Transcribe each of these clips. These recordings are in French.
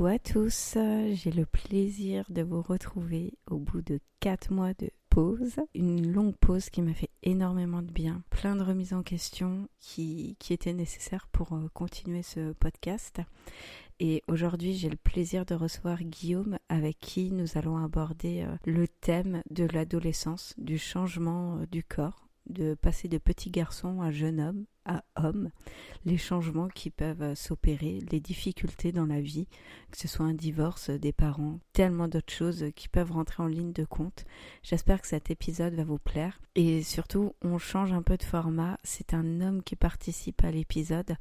Coucou à tous, j'ai le plaisir de vous retrouver au bout de 4 mois de pause, une longue pause qui m'a fait énormément de bien, plein de remises en question qui, qui étaient nécessaires pour euh, continuer ce podcast. Et aujourd'hui, j'ai le plaisir de recevoir Guillaume avec qui nous allons aborder euh, le thème de l'adolescence, du changement euh, du corps, de passer de petit garçon à jeune homme, à homme, les changements qui peuvent s'opérer, les difficultés dans la vie, que ce soit un divorce des parents, tellement d'autres choses qui peuvent rentrer en ligne de compte. J'espère que cet épisode va vous plaire. Et surtout, on change un peu de format. C'est un homme qui participe à l'épisode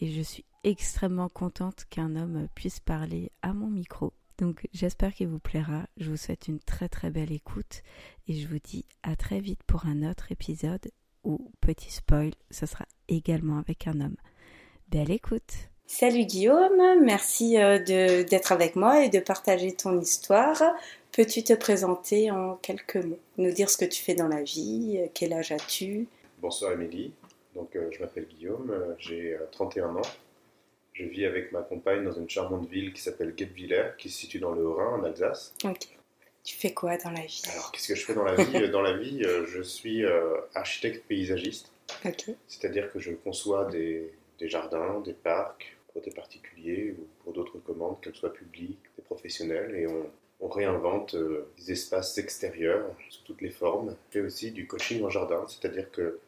et je suis extrêmement contente qu'un homme puisse parler à mon micro. Donc j'espère qu'il vous plaira. Je vous souhaite une très très belle écoute et je vous dis à très vite pour un autre épisode ou petit spoil, ce sera également avec un homme. Belle écoute Salut Guillaume, merci euh, d'être avec moi et de partager ton histoire. Peux-tu te présenter en quelques mots? Nous dire ce que tu fais dans la vie, euh, quel âge as-tu? Bonsoir Émilie, donc euh, je m'appelle Guillaume, j'ai 31 ans. Je vis avec ma compagne dans une charmante ville qui s'appelle Guebwiller, qui se situe dans le Haut-Rhin, en Alsace. Ok. Tu fais quoi dans la vie? Alors, qu'est-ce que je fais dans la vie? Dans la vie, euh, je suis euh, architecte paysagiste. C'est-à-dire que je conçois des, jardins, des parcs pour des particuliers ou pour d'autres commandes, qu'elles soient publiques, des professionnels, et on, réinvente euh, des espaces extérieurs sous toutes les formes. Je fais aussi du coaching en jardin, c'est-à-dire que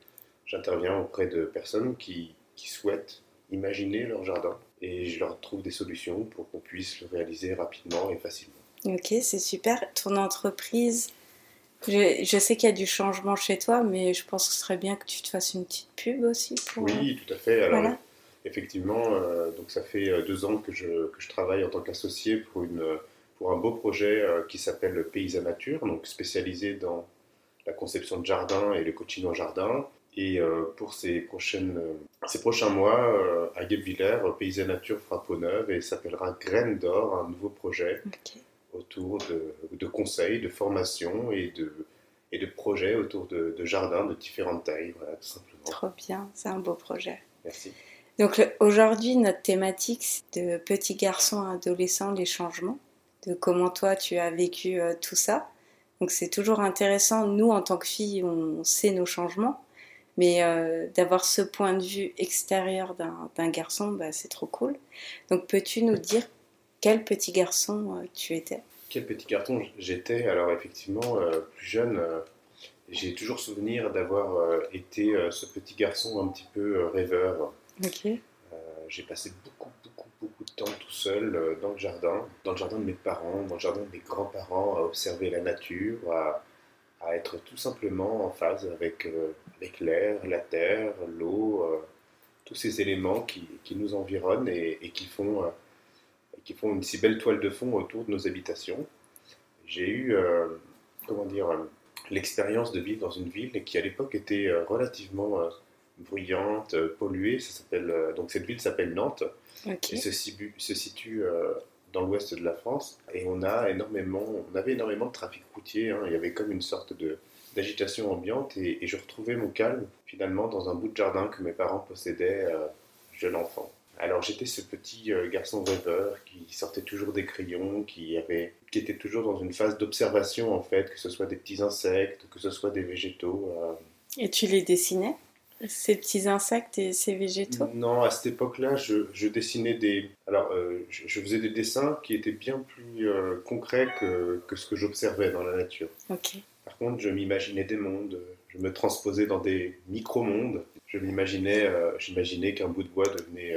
j'interviens auprès de personnes qui, qui souhaitent imaginer leur jardin et je leur trouve des solutions pour qu'on puisse le réaliser rapidement et facilement. Ok, c'est super. Ton entreprise, je, sais qu'il y a du changement chez toi, mais je pense que ce serait bien que tu te fasses une petite pub aussi. oui, euh, tout à fait. Alors, effectivement, euh, donc ça fait euh, deux ans que je, que je travaille en tant qu'associé pour, une, pour un beau projet qui s'appelle Nature, donc spécialisé dans la conception de jardin et le coaching en jardin. Et pour ces, prochaines, ces prochains mois, à Guebwiller, Nature fera peau neuve et s'appellera Graines d'or, un nouveau projet. Autour de, de, conseils, de formations et de, et de projets autour de, jardins de différentes tailles, voilà, tout simplement. Trop bien, c'est un beau projet. Merci. Donc aujourd'hui, notre thématique, c'est de petits garçons adolescents, les changements, de comment toi tu as vécu euh, tout ça. Donc c'est toujours intéressant, nous en tant que filles, on sait nos changements, mais euh, d'avoir ce point de vue extérieur d'un garçon, bah, c'est trop cool. Donc peux-tu nous dire quel petit garçon euh, tu étais? Quel petit garçon j'étais? Alors effectivement, euh, plus jeune, j'ai toujours souvenir d'avoir été ce petit garçon un petit peu rêveur. Ok. j'ai passé beaucoup, beaucoup, beaucoup de temps tout seul dans le jardin, dans le jardin de mes parents, dans le jardin de mes grands-parents, à observer la nature, à, être tout simplement en phase avec, avec l'air, la terre, l'eau, tous ces éléments qui, qui nous environnent et, et qui font qui font une si belle toile de fond autour de nos habitations. J'ai eu, euh, comment dire, euh, l'expérience de vivre dans une ville qui à l'époque était euh, relativement bruyante, polluée. Ça s'appelle, donc cette ville s'appelle Nantes. Et se, se situe dans l'ouest de la France. Et on, a énormément, on avait énormément de trafic routier. Hein. Il y avait comme une sorte de, d'agitation ambiante. Et, je retrouvais mon calme finalement dans un bout de jardin que mes parents possédaient jeune enfant. Alors j'étais ce petit euh, garçon rêveur qui sortait toujours des crayons, qui, avait, qui était toujours dans une phase d'observation en fait, que ce soit des petits insectes, que ce soit des végétaux. Euh. Et tu les dessinais ces petits insectes et ces végétaux? Non, à cette époque-là, je, dessinais des. Alors, euh, je, faisais des dessins qui étaient bien plus concrets que, que, ce que j'observais dans la nature. Ok. Par contre, je m'imaginais des mondes, je me transposais dans des micro-mondes. Je m'imaginais, j'imaginais qu'un bout de bois devenait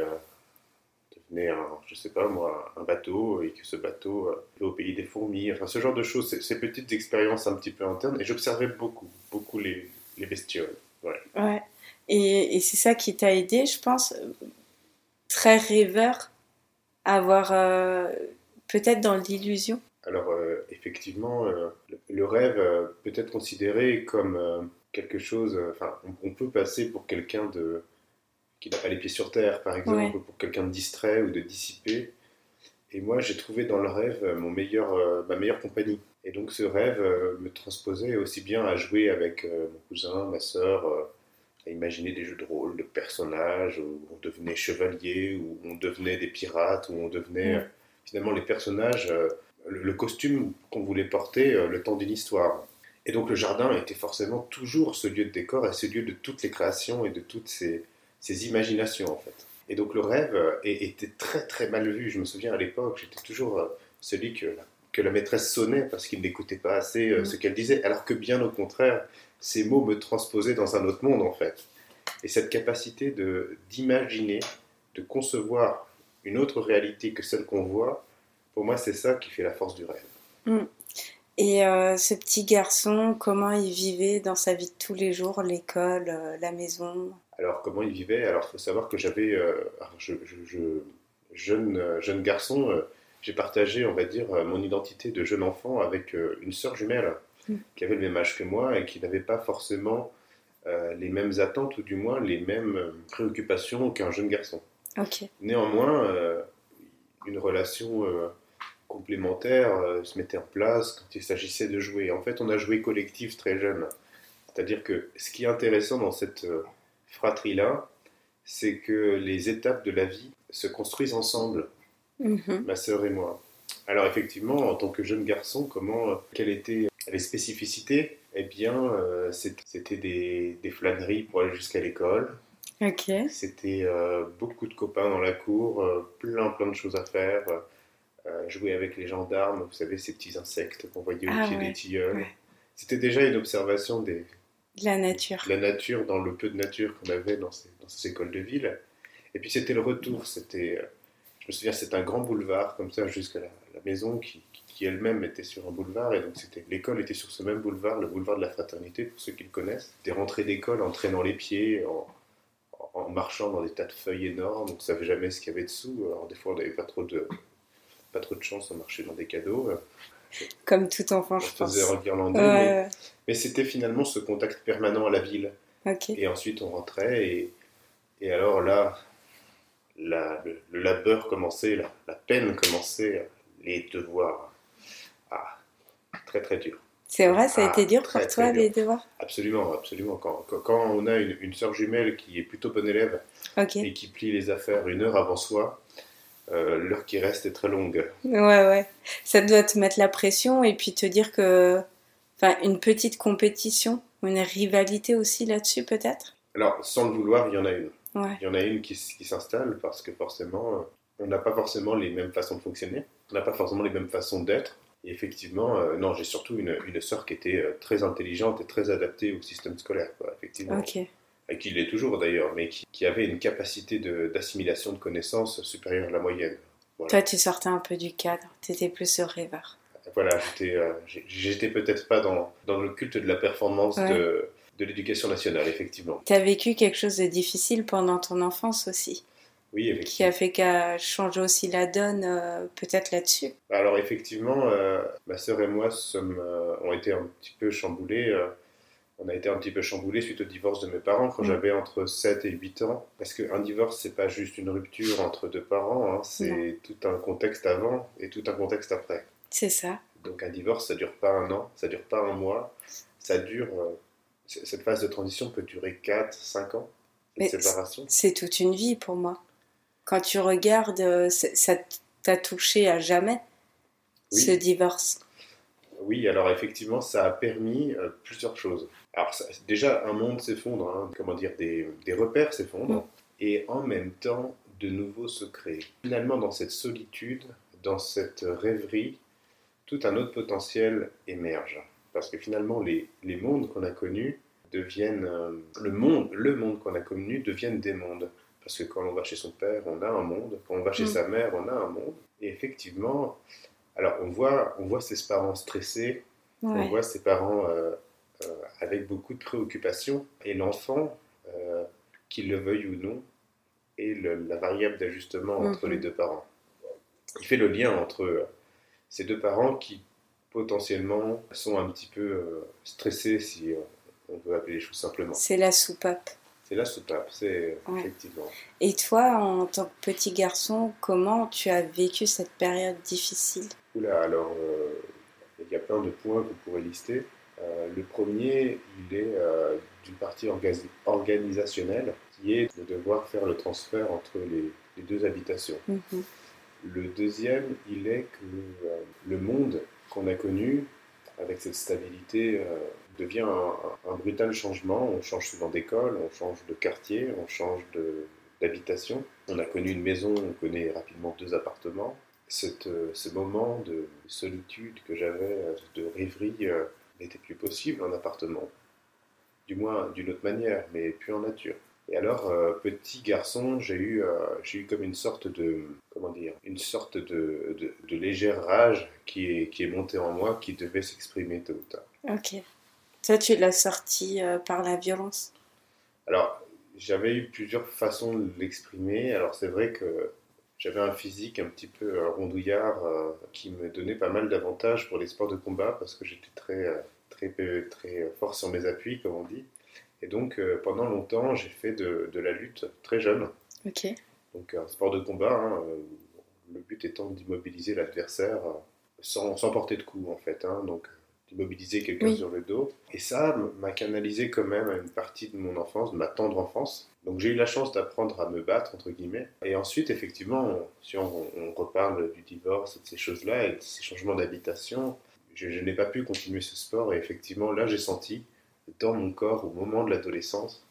mais un, je sais pas moi, un bateau et que ce bateau euh, au pays des fourmis, enfin ce genre de choses, ces, petites expériences un petit peu internes. Et j'observais beaucoup, beaucoup les, les bestioles. Ouais. ouais. Et, et c'est ça qui t'a aidé, je pense, très rêveur, à avoir euh, peut-être dans l'illusion? Alors euh, effectivement, le, rêve peut être considéré comme quelque chose, enfin on peut passer pour quelqu'un de qui n'a pas les pieds sur terre, par exemple, pour quelqu'un de distrait ou de dissipé. Et moi, j'ai trouvé dans le rêve mon meilleur, euh, ma meilleure compagnie. Et donc, ce rêve euh, me transposait aussi bien à jouer avec euh, mon cousin, ma soeur, à imaginer des jeux de rôle, de personnages, où on devenait chevalier, où on devenait des pirates, où on devenait finalement les personnages, le, costume qu'on voulait porter le temps d'une histoire. Et donc, le jardin était forcément toujours ce lieu de décor et ce lieu de toutes les créations et de toutes ces ses imaginations en fait. Et donc le rêve euh, était très très mal vu. Je me souviens à l'époque, j'étais toujours euh, celui que la, que la maîtresse sonnait parce qu'il n'écoutait pas assez euh, ce qu'elle disait, alors que bien au contraire, ces mots me transposaient dans un autre monde en fait. Et cette capacité de d'imaginer, de concevoir une autre réalité que celle qu'on voit, pour moi c'est ça qui fait la force du rêve. Mm. Et ce petit garçon, comment il vivait dans sa vie de tous les jours, l'école, la maison? Alors, comment il vivait? Alors, il faut savoir que j'avais, euh, je, jeune, euh, jeune garçon, euh, j'ai partagé, on va dire, mon identité de jeune enfant avec une sœur jumelle hmm. qui avait le même âge que moi et qui n'avait pas forcément les mêmes attentes ou du moins les mêmes préoccupations qu'un jeune garçon. Néanmoins, une relation complémentaire se mettait en place quand il s'agissait de jouer. En fait, on a joué collectif très jeune. C'est-à-dire que ce qui est intéressant dans cette fratrie-là, c'est que les étapes de la vie se construisent ensemble, mhm. ma sœur et moi. Alors effectivement, en tant que jeune garçon, comment, quelles étaient les spécificités? Eh bien, euh, c'était des, flâneries pour aller jusqu'à l'école. Ok. C'était euh, beaucoup de copains dans la cour, euh, plein plein de choses à faire. Jouer avec les gendarmes, vous savez, ces petits insectes qu'on voyait au ah pied des tilleuls. C'était déjà une observation des, la nature. La nature, dans le peu de nature qu'on avait dans ces, dans ces, écoles de ville. Et puis c'était le retour. C'était, euh, je me souviens, c'était un grand boulevard comme ça jusqu'à la, maison qui, qui, elle-même était sur un boulevard. Et donc c'était, l'école était sur ce même boulevard, le boulevard de la fraternité pour ceux qui le connaissent. Des rentrées d'école en traînant les pieds, en, en, marchant dans des tas de feuilles énormes. On ne savait jamais ce qu'il y avait dessous. Alors des fois on n'avait pas trop de pas trop de chance, on marchait dans des cadeaux. Comme tout enfant, je pense. mais, c'était finalement ce contact permanent à la ville. Et ensuite, on rentrait et, et alors là, la, le, labeur commençait, la, la, peine commençait, les devoirs. Ah, très très dur. C'est vrai, ça a été ah, dur pour toi, les devoirs? Absolument, absolument. Quand, quand, on a une, une soeur jumelle qui est plutôt bonne élève et qui plie les affaires une heure avant soi, euh, l'heure qui reste est très longue. Ouais, ouais. Ça doit te mettre la pression et puis te dire que. Enfin, une petite compétition, une rivalité aussi là-dessus, peut-être? Alors, sans le vouloir, il y en a une. Il y en a une qui, s'installe parce que forcément, euh, on n'a pas forcément les mêmes façons de fonctionner, on n'a pas forcément les mêmes façons d'être. Et effectivement, euh, non, j'ai surtout une, une sœur qui était très intelligente et très adaptée au système scolaire, quoi, effectivement. Ok et qui l'est toujours d'ailleurs, mais qui, avait une capacité d'assimilation de, connaissances supérieure à la moyenne. Toi, tu sortais un peu du cadre, tu étais plus ce rêveur. Voilà, j'étais euh, peut-être pas dans, dans, le culte de la performance de, de l'éducation nationale, effectivement. Tu as vécu quelque chose de difficile pendant ton enfance aussi oui. Qui a fait qu'à changer aussi la donne, euh, peut-être là-dessus? Alors, effectivement, euh, ma sœur et moi sommes, ont été un petit peu chamboulés on a été un petit peu chamboulé suite au divorce de mes parents quand mm. j'avais entre 7 et 8 ans. Parce qu'un divorce, c'est pas juste une rupture entre deux parents, hein, c'est tout un contexte avant et tout un contexte après. C'est ça. Donc un divorce, ça dure pas un an, ça dure pas un mois, ça dure. Euh, cette phase de transition peut durer 4, 5 ans. de séparation. C'est toute une vie pour moi. Quand tu regardes, euh, ça t'a touché à jamais, ce divorce. Oui, alors effectivement, ça a permis euh, plusieurs choses. Alors déjà, un monde s'effondre, hein, comment dire, des, repères s'effondrent, mm. et en même temps, de nouveaux se créent. Finalement, dans cette solitude, dans cette rêverie, tout un autre potentiel émerge. Parce que finalement, les, les mondes qu'on a connus deviennent... Euh, le monde, le monde qu'on a connu deviennent des mondes. Parce que quand on va chez son père, on a un monde. Quand on va chez mm. sa mère, on a un monde. Et effectivement, alors on voit, on voit ses parents stressés, on voit ses parents euh, euh, avec beaucoup de préoccupations. Et l'enfant, qu'il le veuille ou non, est la variable d'ajustement entre les mm-hmm. deux parents. Il fait le lien entre ces deux parents qui potentiellement sont un petit peu euh, stressés, si euh, on veut appeler les choses simplement. C'est la soupape. C'est la soupape, c'est effectivement. Et toi, en tant que petit garçon, comment tu as vécu cette période difficile? Oula, alors, euh, il y a plein de points qu'on pourrait lister. le premier, il est d'une partie organisationnelle, qui est de devoir faire le transfert entre les, deux habitations. Mhm. Le deuxième, il est que euh, le monde qu'on a connu, avec cette stabilité, euh, devient un, brutal changement. On change souvent d'école, on change de quartier, on change d'habitation. On a connu une maison, on connaît rapidement deux appartements. Cette, euh, ce moment de solitude que j'avais, de rêverie, n'était plus possible en appartement. Du moins d'une autre manière, mais plus en nature. Et alors, euh, petit garçon, j'ai eu, euh, j'ai eu comme une sorte de, comment dire, une sorte de, de, légère rage qui est, qui est montée en moi, qui devait s'exprimer tôt ou tard. Ok. Toi, tu l'as sorti euh, par la violence? Alors, j'avais eu plusieurs façons de l'exprimer. Alors, c'est vrai que j'avais un physique un petit peu rondouillard qui me donnait pas mal d'avantages pour les sports de combat parce que j'étais très, très, très fort sur mes appuis, comme on dit. Et donc, euh, pendant longtemps, j'ai fait de, la lutte très jeune. Ok. Donc, un sport de combat, hein, euh, le but étant d'immobiliser l'adversaire euh, sans, sans, porter de coups, en fait. Hein, donc, d'immobiliser quelqu'un sur le dos. Et ça m'a canalisé quand même à une partie de mon enfance, de ma tendre enfance. Donc, j'ai eu la chance d'apprendre à me battre, entre guillemets. Et ensuite, effectivement, si on, reparle du divorce et de ces choses-là, et de ces changements d'habitation, je n'ai pas pu continuer ce sport. Et effectivement, là, j'ai senti dans mon corps au moment de l'adolescence,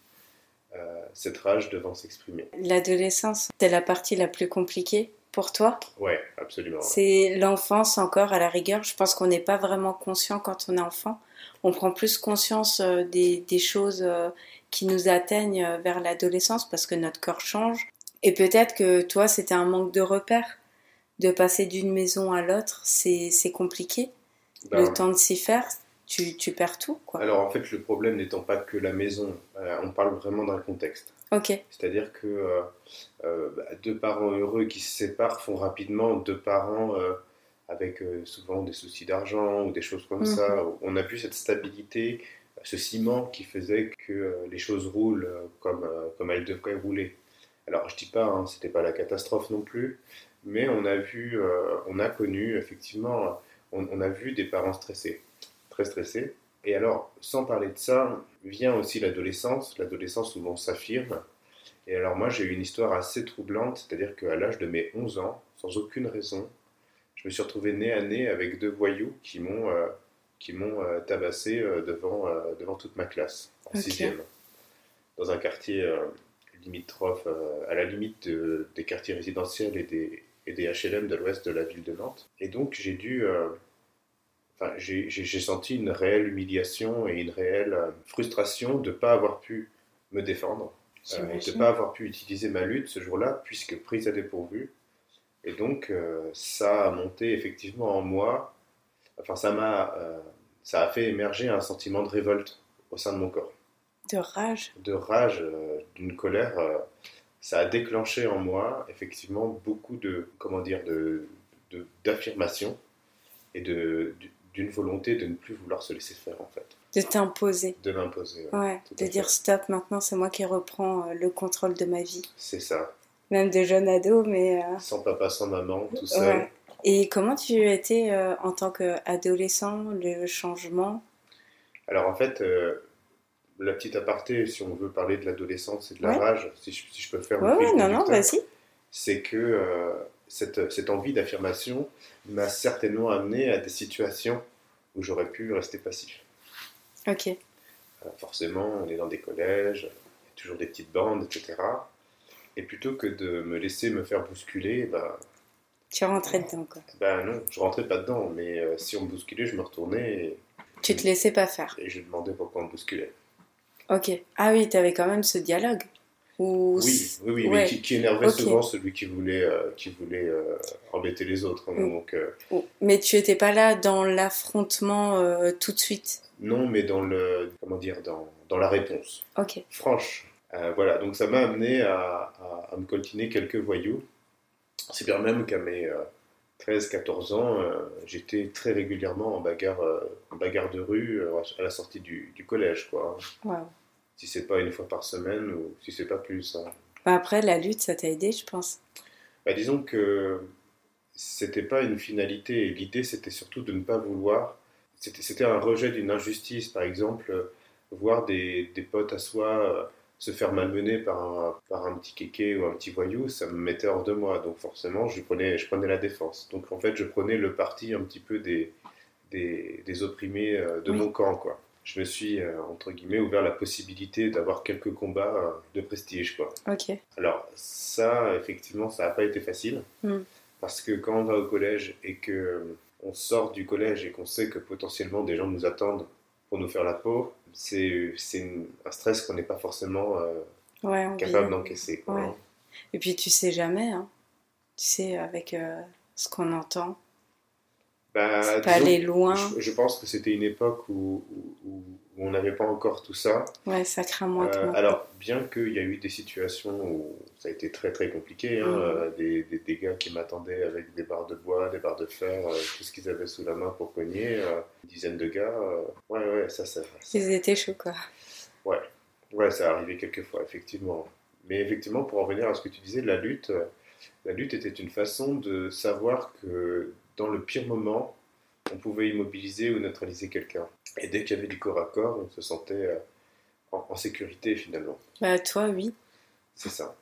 euh, cette rage devant s'exprimer. L'adolescence, c'est la partie la plus compliquée pour toi Ouais, absolument. C'est l'enfance encore à la rigueur. Je pense qu'on n'est pas vraiment conscient quand on est enfant. On prend plus conscience euh, des, choses euh, qui nous atteignent vers l'adolescence parce que notre corps change. Et peut-être que toi, c'était un manque de repères. De passer d'une maison à l'autre, c'est compliqué. Ben, le temps de s'y faire, tu, perds tout. Quoi. Alors en fait, le problème n'étant pas que la maison, euh, on parle vraiment d'un contexte. C'est-à-dire que euh, euh, bah, deux parents heureux qui se séparent font rapidement deux parents avec souvent des soucis d'argent ou des choses comme ça. Mhm. On a vu cette stabilité, ce ciment qui faisait que les choses roulent comme, comme elles devraient rouler. Alors je dis pas, hein, c'était pas la catastrophe non plus, mais on a vu, on a connu effectivement, on a vu des parents stressés très stressé. Et alors, sans parler de ça, vient aussi l'adolescence, l'adolescence où l'on s'affirme. Et alors moi, j'ai eu une histoire assez troublante, c'est-à-dire qu'à l'âge de mes 11 ans, sans aucune raison, je me suis retrouvé nez à nez avec deux voyous qui m'ont euh, qui m'ont euh, tabassé euh, devant, devant toute ma classe, en 6 sixième, dans un quartier limitrophe, à la limite des quartiers résidentiels et des, et des HLM de l'ouest de la ville de Nantes. Et donc j'ai dû j'ai senti une réelle humiliation et une réelle euh, frustration de ne pas avoir pu me défendre, euh, de ne pas avoir pu utiliser ma lutte ce jour-là, puisque prise à dépourvu. Et donc, euh, ça a monté effectivement en moi, enfin, ça m'a, ça a fait émerger un sentiment de révolte au sein de mon corps. De rage De rage, d'une colère. ça a déclenché en moi, effectivement, beaucoup de, comment dire, de, d'affirmation et de, d'une volonté de ne plus vouloir se laisser faire en fait. De t'imposer. De m'imposer. Ouais, de dire stop, maintenant c'est moi qui reprends euh, le contrôle de ma vie. C'est ça. Même de jeune ado, mais. Euh, sans papa, sans maman, tout seul. Et comment tu étais euh, en tant qu'adolescent, le changement? Alors en fait, la petite aparté, si on veut parler de l'adolescence et de la rage, si je, si je, peux faire. Ouais, ouais, non, non, vas-y. C'est que cette, cette, envie d'affirmation m'a certainement amené à des situations où j'aurais pu rester passif. Ok. Euh, forcément, on est dans des collèges, il y a toujours des petites bandes, etc. Et plutôt que de me laisser me faire bousculer, bah, tu rentrais dedans, quoi. Ben non, je rentrais pas dedans, mais euh, si on me bousculait, je me retournais. Et, tu te laissais pas faire. Et je demandais pourquoi on me bousculait. Ok. Ah oui, tu avais quand même ce dialogue. Oui, oui, oui, qui, énervait souvent celui qui voulait, euh, qui voulait embêter les autres. Hein, mm. donc, Mais tu étais pas là dans l'affrontement tout de suite? Non, mais dans le comment dire dans, dans la réponse. Ok. Franche. Euh, voilà, donc ça m'a amené à, à, me coltiner quelques voyous. C'est bien même qu'à mes 13-14 euh, ans, euh, j'étais très régulièrement en bagarre, en bagarre de rue à la sortie du, du collège, quoi. Wow. Si c'est pas une fois par semaine ou si c'est pas plus. Hein. Bah, après, la lutte, ça t'a aidé, je pense. Bah, disons que c'était pas une finalité. L'idée, c'était surtout de ne pas vouloir c'était un rejet d'une injustice, par exemple, euh, voir des, des, potes à soi euh, se faire malmener par un, par un petit kéké ou un petit voyou, ça me mettait hors de moi. Donc forcément, je prenais, je prenais la défense. Donc en fait, je prenais le parti un petit peu des, des, des opprimés euh, de mon camp, quoi. Je me suis, entre guillemets, ouvert la possibilité d'avoir quelques combats de prestige, quoi. Alors ça, effectivement, ça n'a pas été facile. Hmm. Parce que quand on va au collège et que on sort du collège et qu'on sait que potentiellement des gens nous attendent pour nous faire la peau, c'est un stress qu'on n'est pas forcément euh, capable d'encaisser. Et puis tu sais jamais, hein. tu sais avec euh, ce qu'on entend, bah, pas aller loin. Je, pense que c'était une époque où, on n'avait pas encore tout ça. Ouais, ça craint moins. Euh, alors, bien qu'il y a eu des situations où ça a été très très compliqué, hein, mm. euh, des, des, gars qui m'attendaient avec des barres de bois, des barres de fer, euh, tout ce qu'ils avaient sous la main pour cogner, une dizaine de gars. ouais, ouais, ça, ça. Ils étaient chauds, quoi. Ouais, ouais, ça arrivé quelques fois, effectivement. Mais effectivement, pour en revenir à ce que tu disais, la lutte, la lutte était une façon de savoir que dans le pire moment, on pouvait immobiliser ou neutraliser quelqu'un. Et dès qu'il y avait du corps à corps, on se sentait euh, en, sécurité finalement. Bah toi, oui. C'est ça.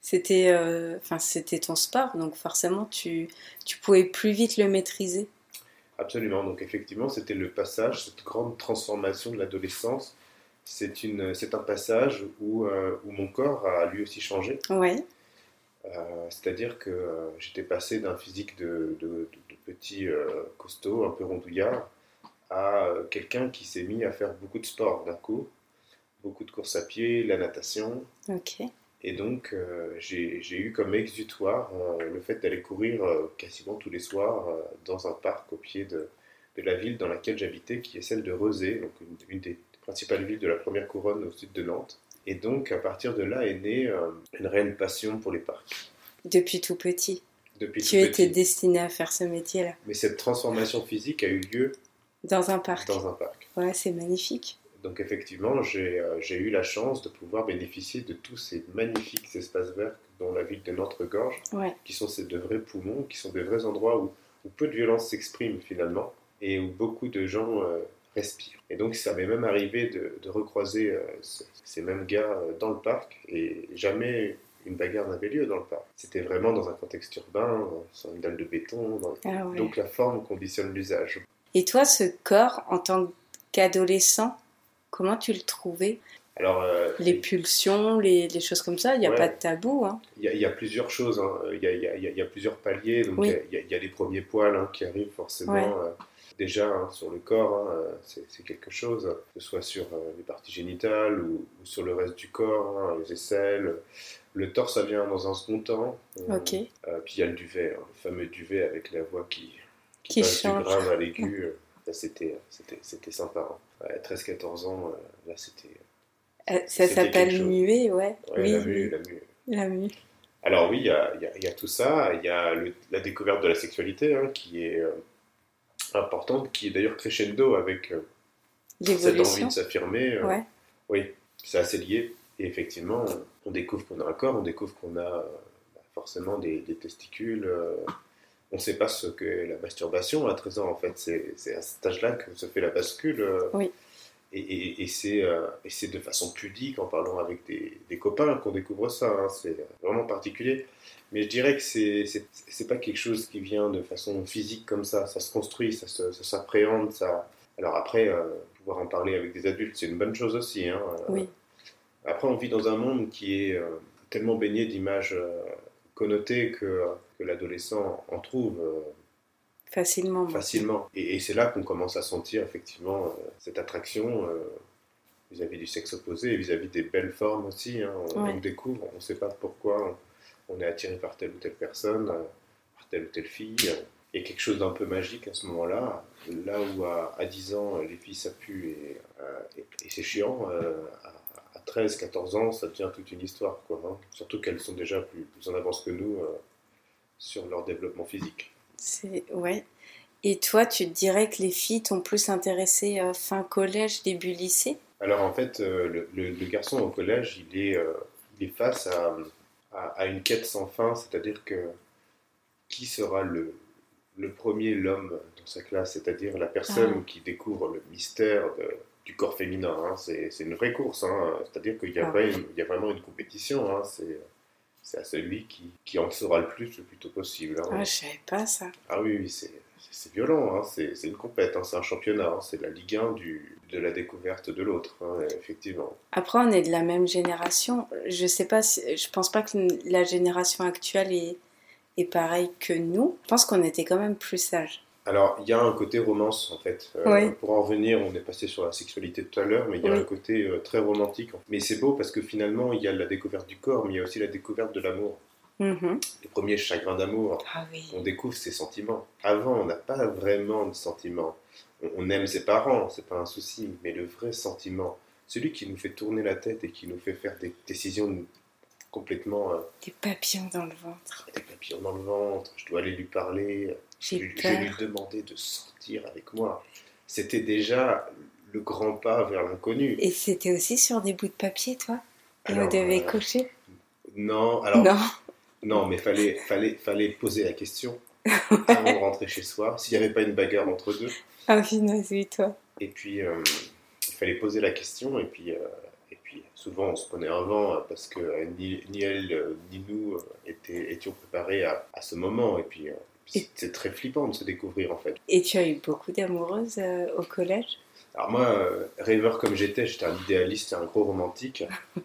C'était, euh, c'était ton sport, donc forcément, tu, tu pouvais plus vite le maîtriser. Absolument. Donc effectivement, c'était le passage, cette grande transformation de l'adolescence. C'est une, c'est un passage où, euh, où mon corps a lui aussi changé. Ouais. Euh, c'est-à-dire que euh, j'étais passé d'un physique de, petit euh, costaud, un peu rondouillard, à quelqu'un qui s'est mis à faire beaucoup de sport d'un coup, beaucoup de course à pied, la natation. Et donc, j'ai eu comme exutoire le fait d'aller courir quasiment tous les soirs dans un parc au pied de, la ville dans laquelle j'habitais, qui est celle de Rezé, donc une, des principales villes de la première couronne au sud de Nantes. Et donc, à partir de là est née euh, une réelle passion pour les parcs. Depuis tout petit Depuis Tu étais destiné à faire ce métier-là. Mais cette transformation physique a eu lieu dans un parc. Dans un parc. Ouais, c'est magnifique. Donc effectivement, euh, j'ai eu la chance de pouvoir bénéficier de tous ces magnifiques espaces verts dont la ville de Nantes-Gorge, qui sont ces de vrais poumons, qui sont des vrais endroits où, peu de violence s'exprime finalement, et où beaucoup de gens euh, respire. Et donc ça m'est même arrivé de, recroiser euh, ces mêmes gars euh, dans le parc et jamais une bagarre n'avait lieu dans le parc. C'était vraiment dans un contexte urbain, sur une dalle de béton. Ah donc la forme conditionne l'usage. Et toi, ce corps, en tant qu'adolescent, comment tu le trouvais? Alors, euh, les pulsions, les, choses comme ça, il n'y a pas de tabou. Hein. Il y, a plusieurs choses, hein. il, y a, plusieurs paliers. Donc il, y a, les premiers poils hein, qui arrivent forcément déjà hein, sur le corps, hein, c'est quelque chose, que ce soit sur euh, les parties génitales ou, sur le reste du corps, hein, les aisselles. Le torse, ça vient dans un second temps. Euh, ok. Euh, puis il y a le duvet, le fameux duvet avec la voix qui, qui, passe du grave à l'aigu. c'était sympa. 13-14 ans, là c'était. ça s'appelle muet, ouais. oui, la mue, la mue. Alors oui, il y a, tout ça. Il y a la découverte de la sexualité qui est importante qui est d'ailleurs crescendo avec cette envie de s'affirmer. Oui, c'est assez lié. Et effectivement, on découvre qu'on a un corps, on découvre qu'on a bah, forcément des, testicules. on ne sait pas ce qu'est la masturbation à 13 ans, en fait. C'est à cet âge-là que se fait la bascule. Oui. Et, euh, et, c'est de façon pudique, en parlant avec des, copains, qu'on découvre ça. Hein. C'est vraiment particulier. Mais je dirais que c'est n'est pas quelque chose qui vient de façon physique comme ça. Ça se construit, ça s'appréhende. Ça... Alors après, euh, pouvoir en parler avec des adultes, c'est une bonne chose aussi. Hein. Oui. Après, on vit dans un monde qui est euh, tellement baigné d'images connotées que, que l'adolescent en trouve Facilement. Facilement. Et, c'est là qu'on commence à sentir effectivement euh, cette attraction euh, vis-à-vis du sexe opposé et vis-à-vis des belles formes aussi. Hein. On, découvre, on ne sait pas pourquoi on, est attiré par telle ou telle personne, euh, par telle ou telle fille. Et quelque chose d'un peu magique à ce moment-là, là où à, 10 ans les filles ça pue et, c'est chiant, à, 13, 14 ans ça devient toute une histoire. Quoi, hein. Surtout qu'elles sont déjà plus, plus en avance que nous sur leur développement physique. C'est ouais. Et toi, tu te dirais que les filles t'ont plus intéressé euh, fin collège, début lycée? Alors en fait, euh, le, garçon au collège, il est, euh, il est face à, à, une quête sans fin, c'est-à-dire que qui sera le, le premier l'homme dans sa classe, c'est-à-dire la personne ah. qui découvre le mystère du corps féminin. Hein. C'est, une vraie course, hein. c'est-à-dire qu'il y, a ah. y a vraiment une compétition. Hein. C'est, c'est à celui qui, qui, en saura le plus le plus tôt possible. Ah, je savais pas ça. Ah oui, oui c'est, c'est violent, hein. c'est, une compète, hein. c'est un championnat, hein. c'est la Ligue 1 du, de la découverte de l'autre, effectivement. Après, on est de la même génération. Je sais pas, je pense pas que la génération actuelle est, est pareille que nous. Je pense qu'on était quand même plus sages. Alors, il y a un côté romance, en fait. Euh, pour en revenir, on est passé sur la sexualité tout à l'heure, mais il y a un côté euh, très romantique. Mais c'est beau parce que finalement, il y a la découverte du corps, mais il y a aussi la découverte de l'amour. Mm-hmm. Les premiers chagrins d'amour, ah on découvre ses sentiments. Avant, on n'a pas vraiment de sentiments. On, aime ses parents, c'est pas un souci, mais le vrai sentiment, celui qui nous fait tourner la tête et qui nous fait faire des décisions complètement... Euh, des papillons dans le ventre. Des papillons dans le ventre, je dois aller lui parler je, lui demandais de sortir avec moi. C'était déjà le grand pas vers l'inconnu. Et c'était aussi sur des bouts de papier, toi? Et vous devez euh, cocher? Non, alors. Non. Non, mais fallait, fallait, fallait poser la question avant de rentrer chez soi, s'il n'y avait pas une bagarre entre deux. Ah, oui, toi. Et puis, euh, il fallait poser la question, et puis, euh, et puis souvent on se prenait un vent parce que ni, ni, elle ni nous étaient, étions préparés à, à, ce moment. Et puis, c'est très flippant de se découvrir en fait. Et tu as eu beaucoup d'amoureuses euh, au collège? Alors moi, euh, rêveur comme j'étais, j'étais un idéaliste et un gros romantique.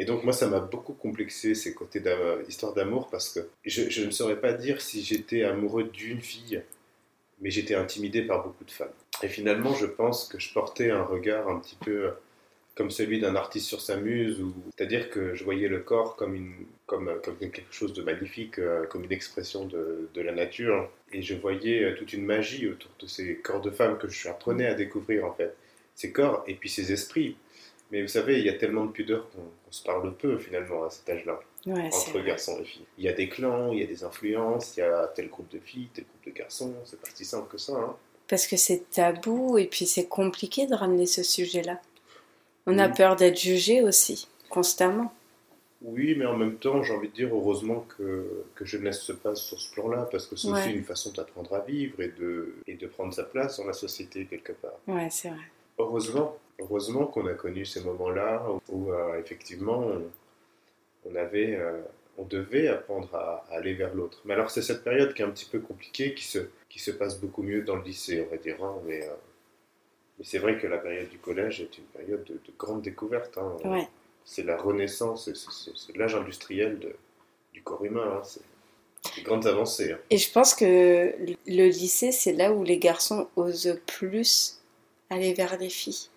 et donc moi, ça m'a beaucoup complexé ces côtés d'histoire d'amour parce que je, ne saurais pas dire si j'étais amoureux d'une fille, mais j'étais intimidé par beaucoup de femmes. Et finalement, je pense que je portais un regard un petit peu comme celui d'un artiste sur sa muse, c'est-à-dire que je voyais le corps comme, une, comme quelque chose de magnifique, euh, comme une expression de, de, la nature, et je voyais euh, toute une magie autour de ces corps de femmes que je apprenais à découvrir en fait, ces corps et puis ces esprits. Mais vous savez, il y a tellement de pudeur qu'on se parle peu finalement à cet âge-là, entre garçons et filles. Il y a des clans, il y a des influences, il y a tel groupe de filles, tel groupe de garçons, c'est pas si simple que ça. Hein. Parce que c'est tabou et puis c'est compliqué de ramener ce sujet-là. On a peur d'être jugé aussi, constamment. Oui, mais en même temps, j'ai envie de dire heureusement que, que jeunesse se passe sur ce plan-là, parce que c'est aussi une façon d'apprendre à vivre et de, et de prendre sa place dans la société quelque part. Ouais, c'est vrai. Heureusement, heureusement qu'on a connu ces moments-là où, euh, effectivement on, avait, euh, on devait apprendre à, aller vers l'autre. Mais alors c'est cette période qui est un petit peu compliquée, qui se, qui se passe beaucoup mieux dans le lycée, on va dire. Hein, mais, euh, mais c'est vrai que la période du collège est une période de, grande découverte. Hein. C'est la renaissance, c'est l'âge industriel du corps humain. Hein. C'est des grandes avancées. Et je pense que le lycée, c'est là où les garçons osent plus aller vers les filles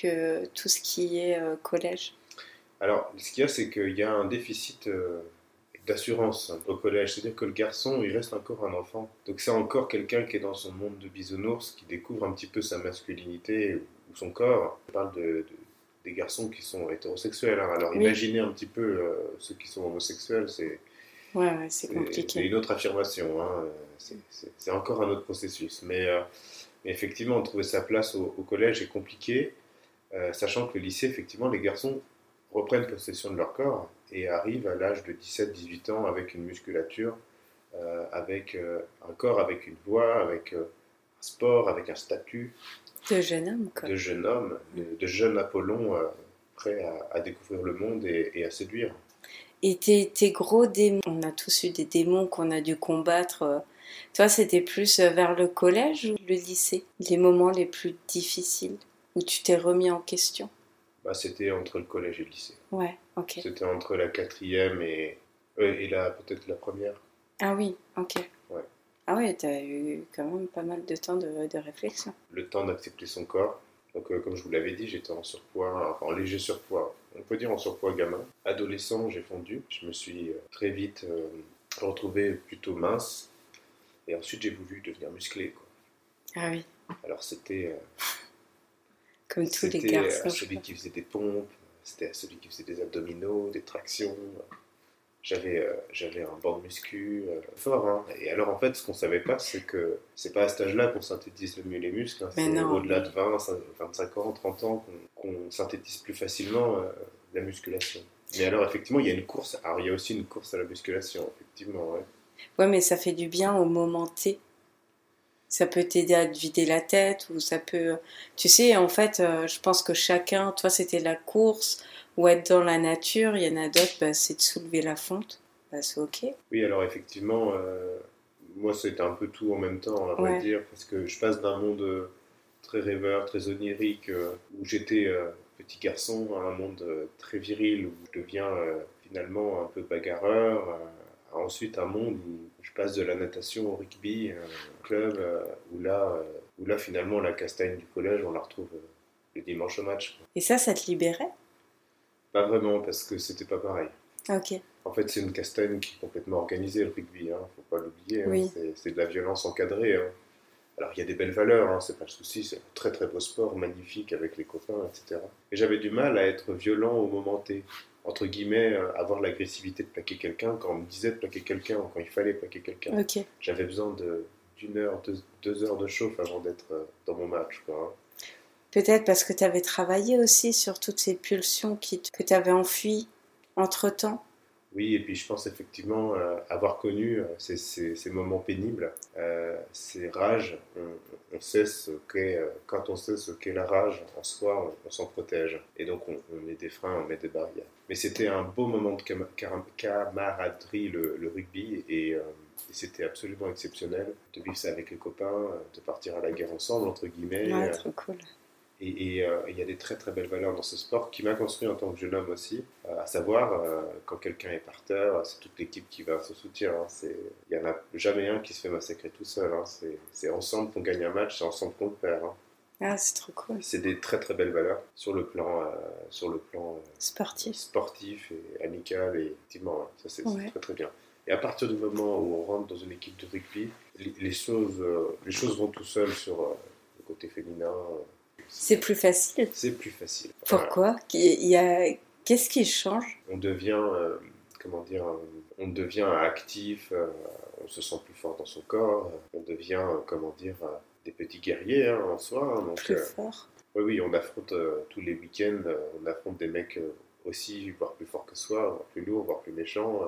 que tout ce qui est euh, collège. Alors, ce qu'il y a, c'est qu'il y a un déficit euh, d'assurance au collège. C'est-à-dire que le garçon, il reste encore un enfant. Donc c'est encore quelqu'un qui est dans son monde de bisounours, qui découvre un petit peu sa masculinité ou son corps. On parle de, des garçons qui sont hétérosexuels. Hein. Alors imaginez un petit peu euh, ceux qui sont homosexuels, c'est Ouais, ouais c'est compliqué. C'est une autre affirmation, hein. c'est encore un autre processus. Mais, effectivement, trouver sa place au, collège est compliqué, sachant que le lycée, effectivement, les garçons reprennent possession de leur corps et arrivent à l'âge de 17-18 ans avec une musculature, avec un corps, avec une voix, avec un sport, avec un statut. De jeune homme, quoi. De jeune homme, de, jeune Apollon euh, prêt à, découvrir le monde et, à séduire. Et tes, gros démons, on a tous eu des démons qu'on a dû combattre. Euh. Toi, c'était plus euh, vers le collège ou le lycée Les moments les plus difficiles? Où tu t'es remis en question? Bah, C'était entre le collège et le lycée. Ouais, ok. C'était entre la quatrième et, et la, peut-être la première. Ah oui, ok. Ah oui, tu as eu quand même pas mal de temps de, réflexion. Le temps d'accepter son corps. Donc, euh, comme je vous l'avais dit, j'étais en surpoids, enfin en léger surpoids. On peut dire en surpoids gamin. Adolescent, j'ai fondu. Je me suis euh, très vite euh, retrouvé plutôt mince. Et ensuite, j'ai voulu devenir musclé. Quoi. Ah oui. Alors, c'était. Comme tous les garçons. C'était celui qui faisait des pompes, c'était celui qui faisait des abdominaux, des tractions j'avais euh, j'avais un banc de muscu euh, fort. Hein. Et alors, en fait, ce qu'on savait pas, c'est que c'est pas à cet âge-là qu'on synthétise le mieux les muscles. Hein. C'est au-delà de 20, 25 ans, 30 ans qu'on synthétise plus facilement euh, la musculation. Mais alors, effectivement, il y a une course. Alors, il y a aussi une course à la musculation, effectivement. Ouais, ouais mais ça fait du bien au moment T. Ça peut t'aider à te vider la tête ou ça peut. Tu sais, en fait, je pense que chacun, toi, c'était la course ou être dans la nature, il y en a d'autres, bah, c'est de soulever la fonte. Bah, c'est ok. Oui, alors effectivement, euh, moi c'était un peu tout en même temps, à vrai dire, parce que je passe d'un monde euh, très rêveur, très onirique, euh, où j'étais petit garçon, à un monde très viril, où je deviens finalement un peu bagarreur, à ensuite un monde où je passe de la natation au rugby, un club où là, où là finalement la castagne du collège, on la retrouve le dimanche au match. Et ça, ça te libérait? Pas vraiment, parce que c'était pas pareil. Ok. En fait, c'est une castagne qui est complètement organisée, le rugby, hein, faut pas l'oublier. Hein. C'est de la violence encadrée. Hein. Alors, il y a des belles valeurs, hein, c'est pas le souci, c'est un très très beau sport, magnifique avec les copains, etc. Et j'avais du mal à être violent au moment T. Entre guillemets, euh, avoir l'agressivité de plaquer quelqu'un quand on me disait de plaquer quelqu'un ou quand il fallait plaquer quelqu'un. J'avais besoin d'une heure, deux, heures de chauffe avant d'être euh, dans mon match. Quoi, Peut-être parce que tu avais travaillé aussi sur toutes ces pulsions qui, que tu avais enfuies entre-temps. Oui, et puis je pense effectivement euh, avoir connu euh, ces, ces, moments pénibles, euh, ces rages, on, sait ce qu'est, quand on sait ce qu'est la rage en soi, on, s'en protège. Et donc on, met des freins, on met des barrières. Mais c'était un beau moment de camaraderie, le, le rugby, et, et c'était absolument exceptionnel de vivre ça avec les copains, de partir à la guerre ensemble, entre guillemets. Ouais, trop cool. Et euh, il y a des très très belles valeurs dans ce sport qui m'a construit en tant que jeune homme aussi, euh, à savoir euh, quand quelqu'un est par terre, c'est toute l'équipe qui va se soutenir. Hein. Il n'y en a jamais un qui se fait massacrer tout seul. Hein. C'est ensemble qu'on gagne un match, c'est ensemble qu'on le perd. Hein. Ah, c'est trop cool. C'est des très très belles valeurs sur le plan, sur le plan sportif. sportif et amical. Et effectivement, ça c'est très très bien. Et à partir du moment où on rentre dans une équipe de rugby, les, choses, les choses vont tout seules sur le côté féminin. C'est plus facile. C'est plus facile. Pourquoi a... Qu'est-ce qui change On devient, euh, comment dire, on devient actif, euh, on se sent plus fort dans son corps, on devient, comment dire, des petits guerriers hein, en soi. Hein, donc, plus euh, fort. Oui, oui, on affronte tous les week-ends, on affronte des mecs aussi, voire plus forts que soi, voire plus lourds, voire plus méchants.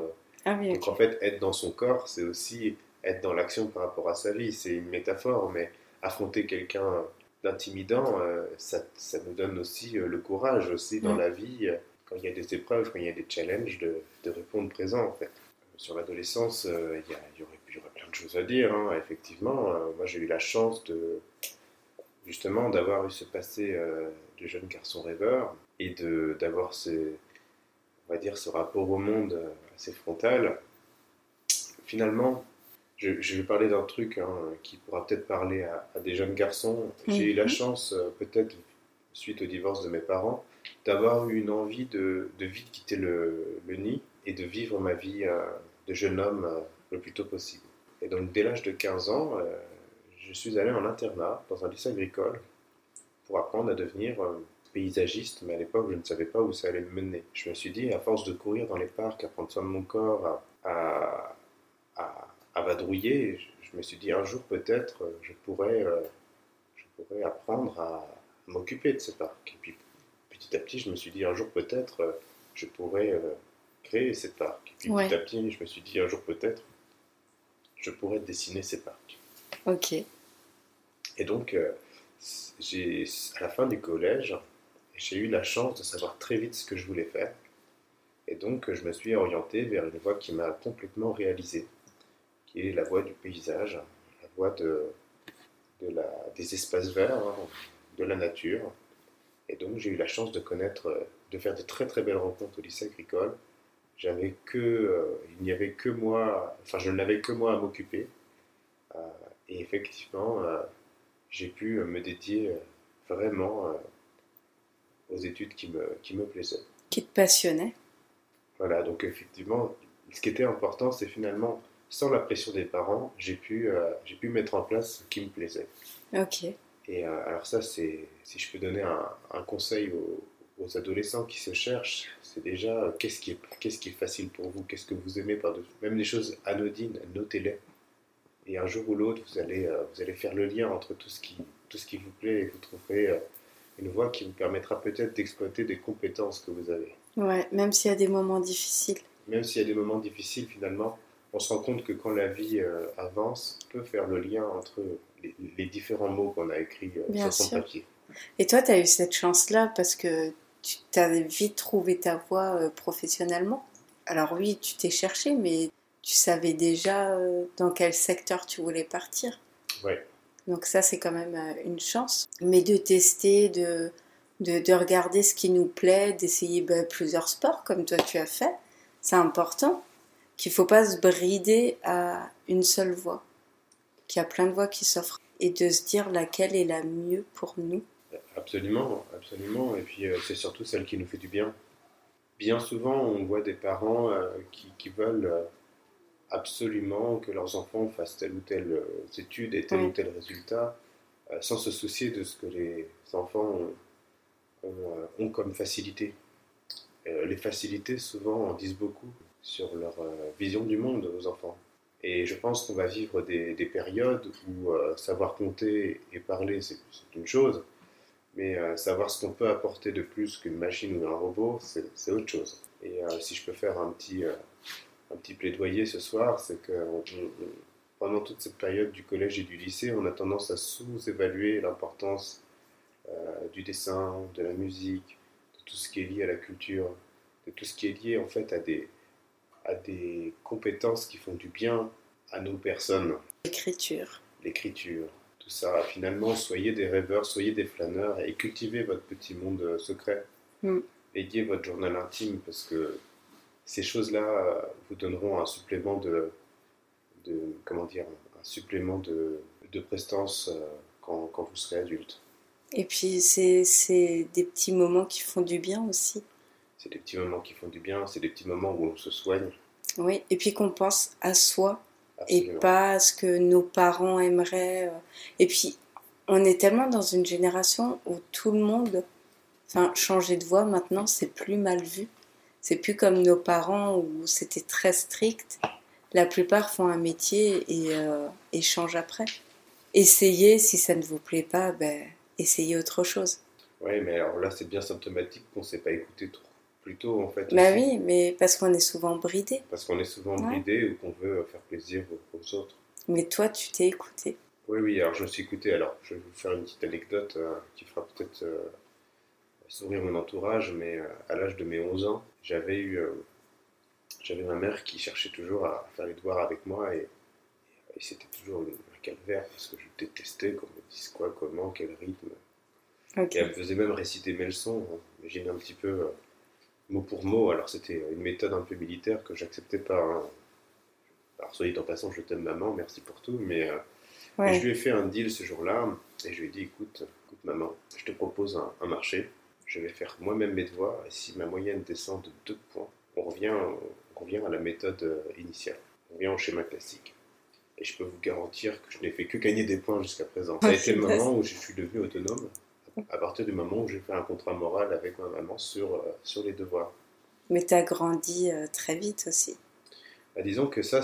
Ah oui, donc en fait, être dans son corps, c'est aussi être dans l'action par rapport à sa vie. C'est une métaphore, mais affronter quelqu'un d'intimidant, euh, ça, ça, nous donne aussi euh, le courage aussi dans la vie, euh, quand il y a des épreuves, quand il y a des challenges, de, de répondre présent en fait. Sur l'adolescence, il y, y, aurait, y, aurait, plein de choses à dire, hein, effectivement. moi j'ai eu la chance de justement d'avoir eu ce passé de jeune garçon rêveur et d'avoir ce, on va dire, ce rapport au monde assez frontal. Finalement, je, vais parler d'un truc hein, qui pourra peut-être parler à, des jeunes garçons. J'ai eu la mhm. chance, euh, peut-être suite au divorce de mes parents, d'avoir eu une envie de, de vite quitter le, nid et de vivre ma vie euh, de jeune homme euh, le plus tôt possible. Et donc dès l'âge de 15 ans, je suis allé en internat dans un lycée agricole pour apprendre à devenir paysagiste, mais à l'époque, je ne savais pas où ça allait me mener. Je me suis dit, à force de courir dans les parcs, à prendre soin de mon corps, à, à, à, vadrouiller, je, me suis dit, un jour peut-être, je pourrais, euh, je pourrais apprendre à m'occuper de ces parcs. Et puis, petit à petit, je me suis dit, un jour peut-être, je pourrais euh, créer ces parcs. Et puis, petit à petit, je me suis dit, un jour peut-être, je pourrais dessiner ces parcs. Ok. Et donc, euh, j'ai, à la fin du collège, j'ai eu la chance de savoir très vite ce que je voulais faire. Et donc, je me suis orienté vers une voie qui m'a complètement réalisé, qui est la voie du paysage, la voie de, de la, des espaces verts, hein, de la nature. Et donc, j'ai eu la chance de connaître, de faire de très très belles rencontres au lycée agricole. J'avais que, euh, il n'y avait que moi, enfin, je n'avais que moi à m'occuper. Euh, et effectivement, euh, j'ai pu me dédier vraiment aux études qui me, qui me plaisaient. Qui te passionnaient. Voilà, donc effectivement, ce qui était important, c'est finalement, sans la pression des parents, j'ai pu, j'ai pu mettre en place ce qui me plaisait. Ok. Et alors ça, c'est, si je peux donner un, un conseil aux, aux, adolescents qui se cherchent, c'est déjà qu'est-ce qui, est, qu'est-ce qui est facile pour vous, qu'est-ce que vous aimez par-dessus? Même des choses anodines, notez-les. Et un jour ou l'autre, vous allez, euh, vous allez faire le lien entre tout ce, qui, tout ce qui vous plaît et vous trouverez euh, une voie qui vous permettra peut-être d'exploiter des compétences que vous avez. Ouais, même s'il y a des moments difficiles. Même s'il y a des moments difficiles, finalement, on se rend compte que quand la vie euh, avance, on peut faire le lien entre les, les différents mots qu'on a écrits sur son papier. Et toi, tu as eu cette chance-là parce que tu avais vite trouvé ta voie professionnellement? Alors oui, tu t'es cherché, mais tu savais déjà euh, dans quel secteur tu voulais partir. Oui. Donc ça, c'est quand même euh, une chance. Mais de tester, de, de, de regarder ce qui nous plaît, d'essayer ben, plusieurs sports comme toi tu as fait, c'est important. Qu'il ne faut pas se brider à une seule voie. Qu'il y a plein de voies qui s'offrent. Et de se dire laquelle est la mieux pour nous. Absolument, absolument. Et puis euh, c'est surtout celle qui nous fait du bien. Bien souvent, on voit des parents qui, qui, veulent absolument que leurs enfants fassent telle ou telle euh, étude et tel ou tel résultat, euh, sans se soucier de ce que les enfants ont, euh, comme facilité. les facilités, souvent, en disent beaucoup sur leur vision du monde aux enfants. Et je pense qu'on va vivre des, périodes où savoir compter et parler, c'est une chose, mais savoir ce qu'on peut apporter de plus qu'une machine ou un robot, c'est autre chose. Et si je peux faire un petit un petit plaidoyer ce soir, c'est que pendant toute cette période du collège et du lycée, on a tendance à sous-évaluer l'importance euh, du dessin, de la musique, de tout ce qui est lié à la culture, de tout ce qui est lié en fait à des, à des compétences qui font du bien à nos personnes. L'écriture. L'écriture. Tout ça, finalement, soyez des rêveurs, soyez des flâneurs et cultivez votre petit monde euh, secret. Mm. Ayez votre journal intime parce que ces choses-là euh, vous donneront un supplément de, de comment dire, un supplément de, de prestance euh, quand, quand, vous serez adulte. Et puis c'est des petits moments qui font du bien aussi. C'est des petits moments qui font du bien, c'est des petits moments où on se soigne. Oui, et puis qu'on pense à soi et pas à ce que nos parents aimeraient. Euh. Et puis on est tellement dans une génération où tout le monde, enfin changer de voix maintenant c'est plus mal vu. C'est plus comme nos parents où c'était très strict. La plupart font un métier et, euh, changent après. Essayez, si ça ne vous plaît pas, ben, essayez autre chose. Oui, mais alors là, c'est bien symptomatique qu'on ne s'est pas écouté trop plus tôt, en fait. Bah oui, mais parce qu'on est souvent bridé. Parce qu'on est souvent bridé ou qu'on veut faire plaisir aux, autres. Mais toi, tu t'es écouté. Oui, oui, alors je me suis écouté. Alors, je vais vous faire une petite anecdote euh, qui fera peut-être euh, sourire mon entourage, mais à l'âge de mes 11 ans, j'avais eu euh, j'avais ma mère qui cherchait toujours à faire les devoirs avec moi et, c'était toujours un calvaire parce que je détestais qu'on me dise quoi, comment, quel rythme. Et elle me faisait même réciter mes leçons, hein. imaginez un petit peu euh, mot pour mot. Alors c'était une méthode un peu militaire que j'acceptais pas. Hein. Alors soyez en passant, je t'aime maman, merci pour tout, mais euh, je lui ai fait un deal ce jour-là et je lui ai dit écoute, écoute maman, je te propose un marché je vais faire moi-même mes devoirs, et si ma moyenne descend de 2 points, on revient, on revient à la méthode euh, initiale, on revient au schéma classique. Et je peux vous garantir que je n'ai fait que gagner des points jusqu'à présent. Ça a été le moment où je suis devenu autonome, à partir du moment où j'ai fait un contrat moral avec ma maman sur, euh, sur les devoirs. Mais tu as grandi euh, très vite aussi. Bah, disons que ça,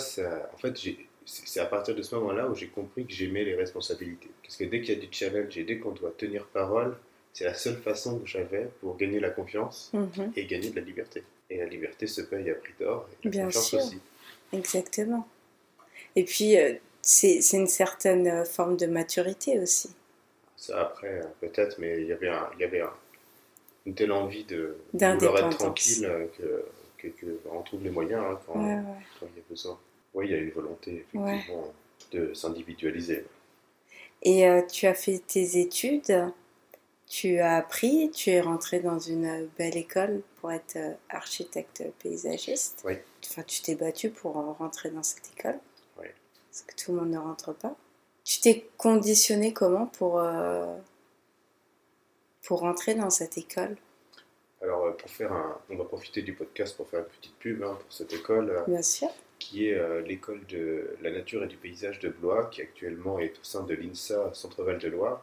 en fait, c'est à partir de ce moment-là où j'ai compris que j'aimais les responsabilités. Parce que dès qu'il y a du challenge et dès qu'on doit tenir parole, c'est la seule façon que j'avais pour gagner la confiance mhm. et gagner de la liberté. Et la liberté se paye à prix d'or, et la Bien confiance sûr. aussi. Exactement. Et puis, euh, c'est une certaine forme de maturité aussi. Ça, après, peut-être, mais il y avait, un, il y avait une telle envie de, vouloir être tranquille euh, que, que, on trouve les moyens hein, quand, il y a besoin. Oui, il y a une volonté, effectivement, de s'individualiser. Et euh, tu as fait tes études, tu as appris, tu es rentré dans une belle école pour être euh, architecte paysagiste. Oui. Enfin, tu t'es battu pour rentrer dans cette école. Oui. Parce que tout le monde ne rentre pas. Tu t'es conditionné comment pour, euh, pour rentrer dans cette école? Alors, euh, pour faire un, on va profiter du podcast pour faire une petite pub hein, pour cette école. Euh, Bien sûr. Qui est l'école de la nature et du paysage de Blois, qui actuellement est au sein de l'INSA Centre-Val de Loire,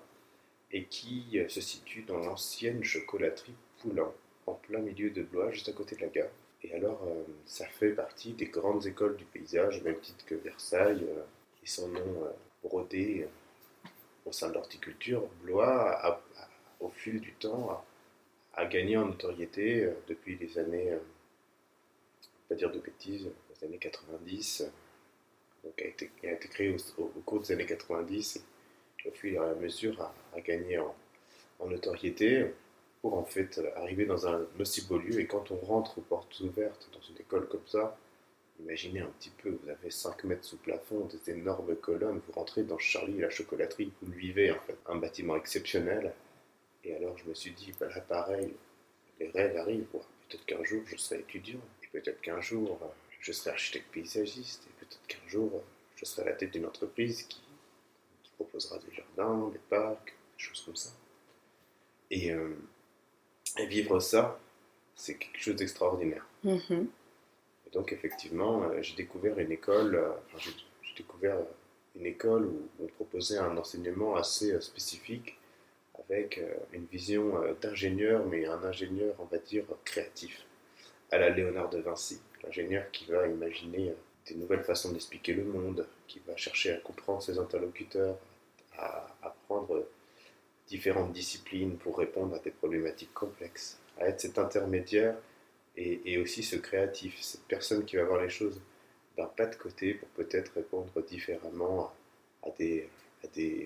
et qui se situe dans l'ancienne chocolaterie Poulain, en plein milieu de Blois, juste à côté de la gare. Et alors, ça fait partie des grandes écoles du paysage, même titre que Versailles, et son nom brodé euh, au sein de l'horticulture, Blois, au fil du temps, a, gagné en notoriété euh, depuis les années, euh, pas dire de bêtises, les années 90. Donc, a été, créé au, cours des années 90 et au fur et à mesure a, gagné en, en, notoriété pour en fait arriver dans un aussi beau lieu. Et quand on rentre aux portes ouvertes dans une école comme ça, Imaginez un petit peu, vous avez 5 mètres sous plafond, des énormes colonnes, vous rentrez dans Charlie la chocolaterie, vous vivez en fait, un bâtiment exceptionnel. Et alors je me suis dit, bah là pareil, les rêves arrivent, peut-être qu'un jour je serai étudiant, et peut-être qu'un jour je serai architecte paysagiste, et peut-être qu'un jour je serai à la tête d'une entreprise qui, proposera des jardins, des parcs, des choses comme ça. Et, euh, vivre ça, c'est quelque chose d'extraordinaire. Donc effectivement, euh, j'ai découvert une école, euh, j'ai découvert une école où on proposait un enseignement assez euh, spécifique avec une vision d'ingénieur, mais un ingénieur, on va dire, créatif, à la Léonard de Vinci, l'ingénieur qui va imaginer des nouvelles façons d'expliquer le monde, qui va chercher à comprendre ses interlocuteurs, à apprendre différentes disciplines pour répondre à des problématiques complexes, à être cet intermédiaire et, aussi ce créatif, cette personne qui va voir les choses d'un pas de côté pour peut-être répondre différemment à, des,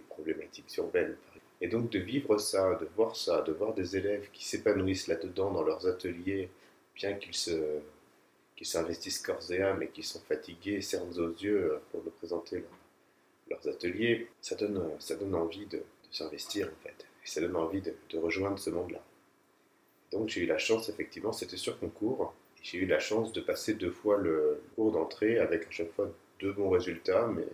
problématiques urbaines. Et donc de vivre ça, de voir ça, de voir des élèves qui s'épanouissent là-dedans dans leurs ateliers, bien qu'ils se qui s'investissent corps et âme et qui sont fatigués, cernes aux yeux pour nous présenter leurs ateliers, ça donne, ça donne envie de, s'investir en fait. Et ça donne envie de rejoindre ce monde-là. Donc j'ai eu la chance, effectivement, c'était sur concours. J'ai eu la chance de passer deux fois le cours d'entrée avec à chaque fois deux bons résultats, mais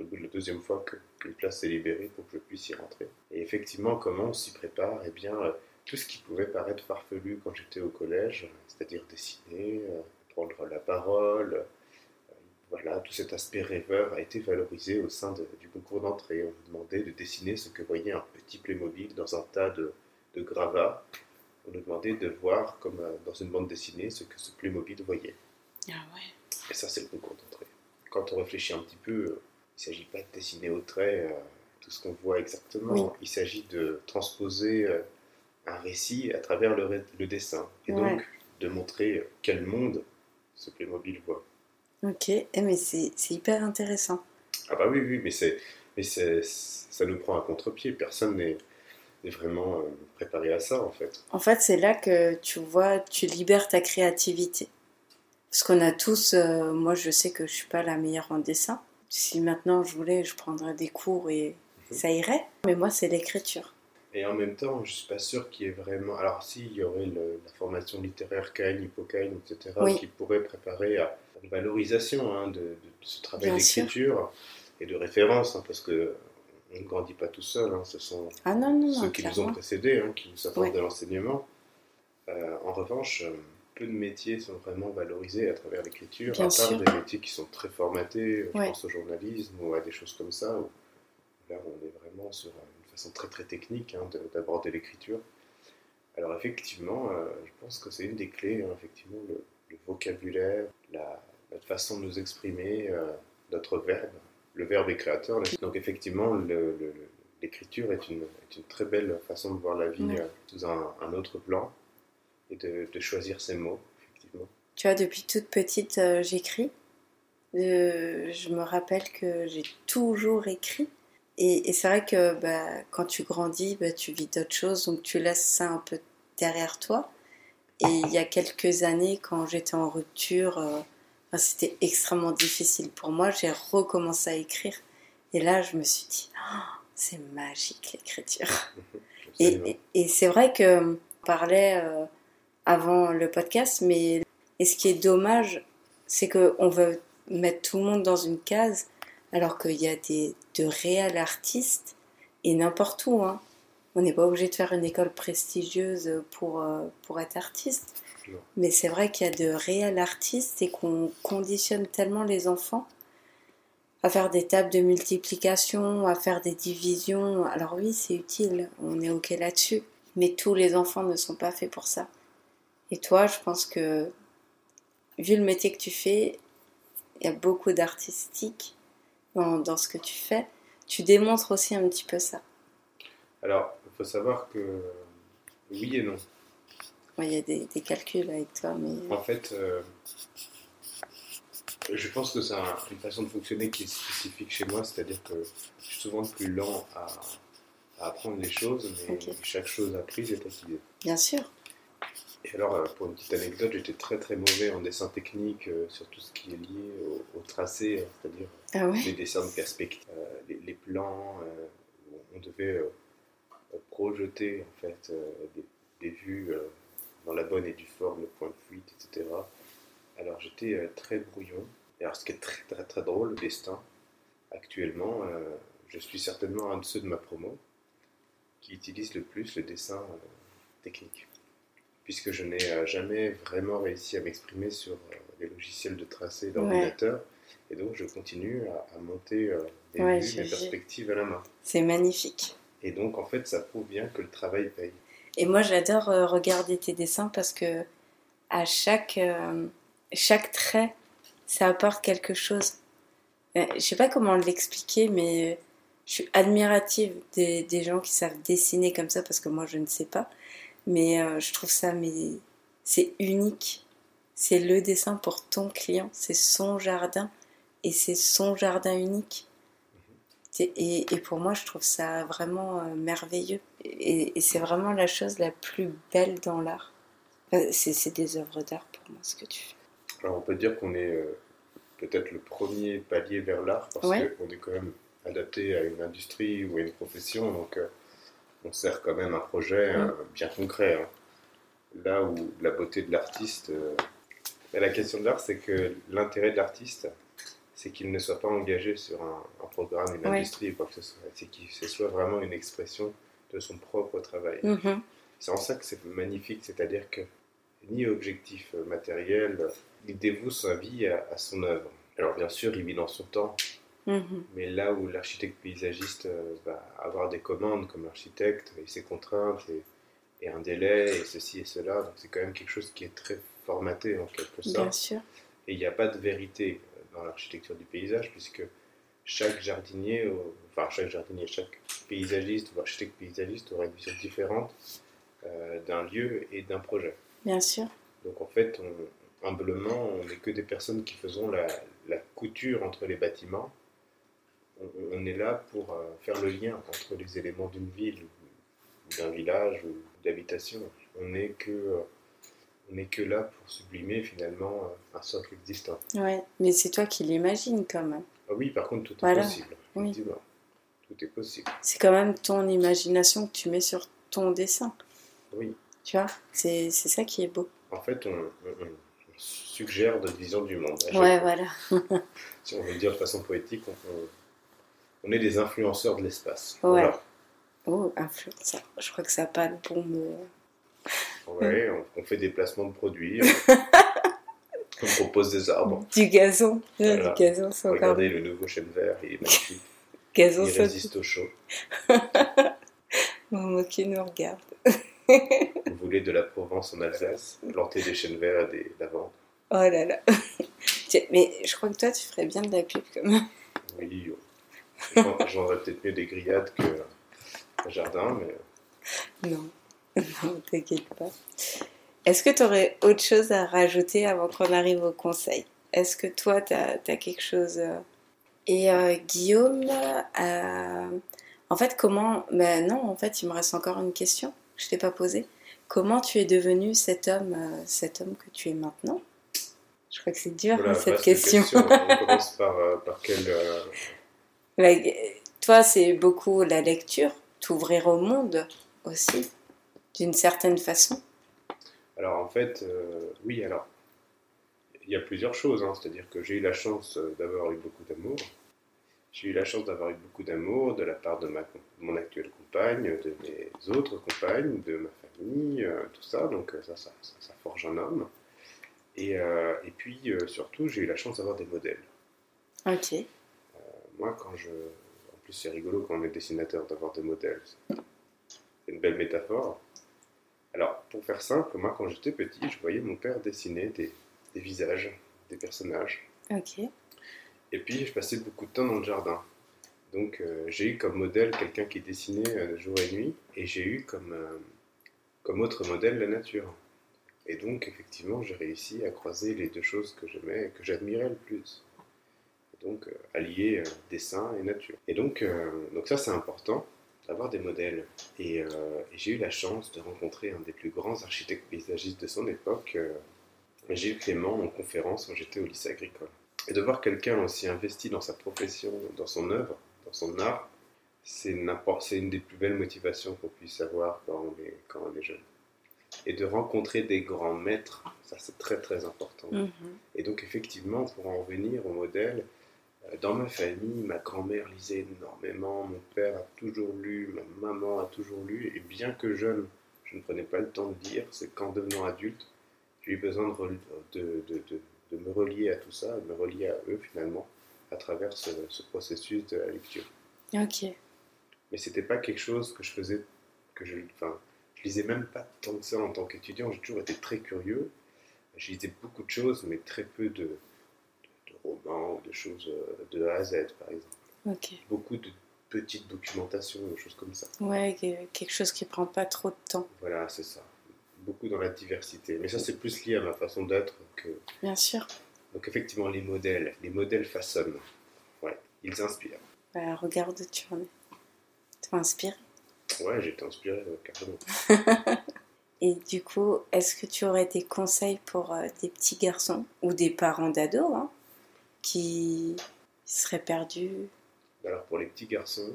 au bout de la deuxième fois qu'une place est libérée pour que je puisse y rentrer. Et effectivement, comment on s'y prépare? Eh bien, euh, tout ce qui pouvait paraître farfelu quand j'étais au collège, c'est-à-dire dessiner, euh, prendre la parole, euh, voilà, tout cet aspect rêveur a été valorisé au sein du concours d'entrée. On me demandait de dessiner ce que voyait un petit Playmobil dans un tas de, de gravats on nous demandait de voir, comme euh, dans une bande dessinée, ce que ce Playmobil voyait. Ah ouais. Et ça, c'est le concours d'entrée. Quand on réfléchit un petit peu, euh, il ne s'agit pas de dessiner au trait euh, tout ce qu'on voit exactement. Il s'agit de transposer un récit à travers le, le dessin. Et donc, de montrer quel monde ce Playmobil voit. Ok, eh, mais c'est hyper intéressant. Ah bah oui, oui, mais, mais ça nous prend à contre-pied. Personne n'est est vraiment euh, préparé à ça en fait. En fait, c'est là que tu vois, tu libères ta créativité. Parce qu'on a tous, euh, moi je sais que je suis pas la meilleure en dessin. Si maintenant je voulais, je prendrais des cours et mhm. ça irait. Mais moi, c'est l'écriture. Et en même temps, je suis pas sûr qu'il y ait vraiment. Alors, si, il y aurait la formation littéraire Cain, Hippocaine, etc., qui pourrait préparer à une valorisation hein, de, ce travail d'écriture et de référence, hein, parce que on ne grandit pas tout seul, hein. ce sont ah ceux qui nous ont précédés hein, qui nous apportent de l'enseignement. Euh, en revanche, euh, peu de métiers sont vraiment valorisés à travers l'écriture, à part des métiers qui sont très formatés, je pense au journalisme ou à des choses comme ça, où là on est vraiment sur une façon très très technique hein, d'aborder l'écriture. Alors effectivement, euh, je pense que c'est une des clés, effectivement, le, vocabulaire, la, façon de nous exprimer, euh, notre verbe. Le verbe est créateur. Donc effectivement, l'écriture est une, une, très belle façon de voir la vie euh, sous un, autre plan et de, choisir ses mots, effectivement. Tu vois, depuis toute petite, j'écris. je me rappelle que j'ai toujours écrit. Et, c'est vrai que bah, quand tu grandis, bah, tu vis d'autres choses, donc tu laisses ça un peu derrière toi. Et il y a quelques années, quand j'étais en rupture, euh, c'était extrêmement difficile pour moi. J'ai recommencé à écrire. Et là, je me suis dit, oh, c'est magique l'écriture. et, et, c'est vrai que on parlait euh, avant le podcast, mais et ce qui est dommage, c'est qu'on veut mettre tout le monde dans une case alors qu'il y a des, de réels artistes, et n'importe où. Hein. On n'est pas obligé de faire une école prestigieuse pour, euh, pour être artiste. Mais c'est vrai qu'il y a de réels artistes et qu'on conditionne tellement les enfants à faire des tables de multiplication, à faire des divisions. Alors oui, c'est utile, on est OK là-dessus. Mais tous les enfants ne sont pas faits pour ça. Et toi, je pense que, vu le métier que tu fais, il y a beaucoup d'artistique dans, ce que tu fais, tu démontres aussi un petit peu ça. Alors, il faut savoir que oui et non. Il y a des, calculs avec toi, mais... En fait, euh, je pense que c'est une façon de fonctionner qui est spécifique chez moi, c'est-à-dire que je suis souvent plus lent à, apprendre les choses, mais chaque chose apprise est acquise. Bien sûr. Et alors, euh, pour une petite anecdote, j'étais très très mauvais en dessin technique euh, sur tout ce qui est lié au, tracé, euh, c'est-à-dire ah les dessins de perspective, les, plans. on devait projeter en fait des, vues dans la bonne et due forme, le point de fuite, etc. Alors j'étais très brouillon. Et alors ce qui est très très très drôle, le destin, actuellement, je suis certainement un de ceux de ma promo qui utilise le plus le dessin technique puisque je n'ai euh, jamais vraiment réussi à m'exprimer sur euh, les logiciels de tracé d'ordinateur. Et donc, je continue à, monter euh, des vues, des perspectives à la main. C'est magnifique. Et donc, en fait, ça prouve bien que le travail paye. Et moi, j'adore regarder tes dessins parce que à chaque, chaque trait, ça apporte quelque chose. je sais pas comment l'expliquer, mais je suis admirative des, gens qui savent dessiner comme ça parce que moi, je ne sais pas. Mais euh, je trouve ça, mais c'est unique. C'est le dessin pour ton client, c'est son jardin et c'est son jardin unique. Et, et, pour moi, je trouve ça vraiment euh, merveilleux. Et, c'est vraiment la chose la plus belle dans l'art. C'est des œuvres d'art pour moi, ce que tu fais. Alors, on peut dire qu'on est euh, peut-être le premier palier vers l'art parce qu'on est quand même adapté à une industrie ou à une profession. Donc, on sert quand même un projet euh, bien concret. Hein. Là où la beauté de l'artiste. Euh, la question de l'art, c'est que l'intérêt de l'artiste, c'est qu'il ne soit pas engagé sur un, programme, une industrie ou quoi que ce soit. C'est qu'il soit vraiment une expression de son propre travail. Mm-hmm. C'est en ça que c'est magnifique, c'est-à-dire que ni objectif matériel, il dévoue sa vie à, à son œuvre. Alors bien sûr, il vit dans son temps, Mhm. Mais là où l'architecte paysagiste euh, va avoir des commandes comme architecte et ses contraintes et, un délai et ceci et cela, donc c'est quand même quelque chose qui est très formaté en quelque sorte. Bien sûr. Et il n'y a pas de vérité dans l'architecture du paysage puisque chaque jardinier, enfin chaque jardinier, chaque paysagiste ou architecte paysagiste aura une vision différente euh, d'un lieu et d'un projet. Bien sûr. Donc en fait, humblement, on n'est que des personnes qui faisons la, la couture entre les bâtiments on est là pour euh, faire le lien entre les éléments d'une ville, d'un village ou d'habitation. On n'est que, on que là pour sublimer finalement euh, un socle existant. Ouais, mais c'est toi qui l'imagines quand même. Ah oui, par contre, tout est possible. Tout est possible. C'est quand même ton imagination que tu mets sur ton dessin. Oui. Tu vois, c'est ça qui est beau. En fait, on, suggère notre vision du monde. Ouais, voilà. si on veut dire de façon poétique, on, on est des influenceurs de l'espace. Ouais. Oh, influenceur. Je crois que ça n'a pas le bon mot. Ouais, on, fait des placements de produits. on, propose des arbres. Du gazon. Du gazon, Regardez le nouveau chêne vert, il est magnifique. gazon, il résiste au chaud. Maman qui nous regarde. Vous voulez de la Provence en Alsace, planter des chênes verts et des lavandes. Oh là là. Mais je crois que toi, tu ferais bien de la pub quand même. Oui, j'aurais peut-être mieux des grillades qu'un jardin, mais. Non, non, t'inquiète pas. Est-ce que tu aurais autre chose à rajouter avant qu'on arrive au conseil? Est-ce que toi, tu as, quelque chose. Euh, et euh, Guillaume, euh, en fait, comment. Ben non, en fait, il me reste encore une question que je t'ai pas posée. Comment tu es devenu cet homme, cet homme que tu es maintenant? Je crois que c'est dur cette question. On commence par, par quelle. Ben, toi, c'est beaucoup la lecture, t'ouvrir au monde aussi, d'une certaine façon. Alors en fait, euh, oui, alors, il y a plusieurs choses. Hein. C'est-à-dire que j'ai eu la chance euh, d'avoir eu beaucoup d'amour. J'ai eu la chance d'avoir eu beaucoup d'amour de la part de ma, mon actuelle compagne, de mes autres compagnes, de ma famille, euh, tout ça. Donc ça, ça, ça, forge un homme. Et, et puis surtout, j'ai eu la chance d'avoir des modèles. Ok. moi, quand je. En plus, c'est rigolo quand on est dessinateur d'avoir des modèles. C'est une belle métaphore. Alors, pour faire simple, moi, quand j'étais petit, je voyais mon père dessiner des, visages, des personnages. Ok. Et puis, je passais beaucoup de temps dans le jardin. Donc, euh, j'ai eu comme modèle quelqu'un qui dessinait euh, jour et nuit, et j'ai eu comme, euh, comme autre modèle la nature. Et donc, effectivement, j'ai réussi à croiser les deux choses que j'aimais et que j'admirais le plus. donc, allier dessin et nature. Et donc, donc ça, c'est important d'avoir des modèles. Euh, et, j'ai eu la chance de rencontrer un des plus grands architectes paysagistes de son époque, euh, Gilles Clément, en conférence quand j'étais au lycée agricole. Et de voir quelqu'un aussi investi dans sa profession, dans son œuvre, dans son art, c'est une des plus belles motivations qu'on puisse avoir quand on est, quand on est jeune. Et de rencontrer des grands maîtres, ça c'est très très important. Mm-hmm. Et donc effectivement, pour en revenir au modèle, dans ma famille, ma grand-mère lisait énormément, mon père a toujours lu, ma maman a toujours lu, et bien que jeune, je ne prenais pas le temps de lire, c'est qu'en devenant adulte, j'ai eu besoin de, de, me relier à tout ça, de me relier à eux finalement, à travers ce, processus de la lecture. Ok. Mais c'était pas quelque chose que je faisais, que je, enfin, je lisais même pas tant que ça en tant qu'étudiant, j'ai toujours été très curieux, je lisais beaucoup de choses, mais très peu de, romans, de choses euh, de A à Z, par exemple. Beaucoup de petites documentations, des choses comme ça. Ouais, quelque chose qui prend pas trop de temps. Voilà, c'est ça. Beaucoup dans la diversité. Mais ça, c'est plus lié à ma façon d'être que. Bien sûr. Donc, effectivement, les modèles, les modèles façonnent. Ouais, ils inspirent. Bah, regarde, tu en es. Tu inspiré Ouais, j'étais inspiré, carrément. Et du coup, est-ce que tu aurais des conseils pour euh, des petits garçons ou des parents d'ados hein, qui serait perdu Alors pour les petits garçons,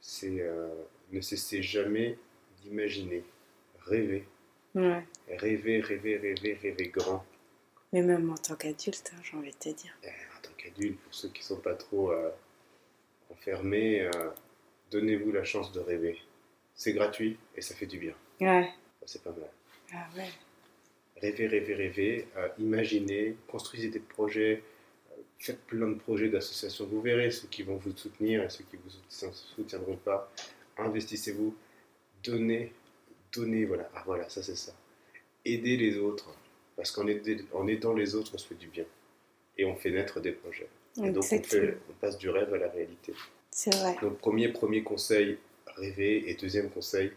c'est euh, ne cesser jamais d'imaginer, rêver. Ouais. Rêver, rêver, rêver, rêver grand. Mais même en tant qu'adulte, hein, j'ai envie de te dire. Eh, en tant qu'adulte, pour ceux qui ne sont pas trop euh, enfermés, euh, donnez-vous la chance de rêver. C'est gratuit et ça fait du bien. Ouais. C'est pas mal. Ah ouais. Rêver, rêver, rêver, imaginez, construisez des projets, faites plein de projets d'associations, vous verrez ceux qui vont vous soutenir et ceux qui vous soutiendront pas. Investissez-vous, donnez, donnez, voilà, ah voilà, ça c'est ça. Aidez les autres, parce qu'en aidant les autres, on se fait du bien et on fait naître des projets. Et donc on, passe du rêve à la réalité. C'est vrai. Donc premier, premier conseil, rêvez, et deuxième conseil,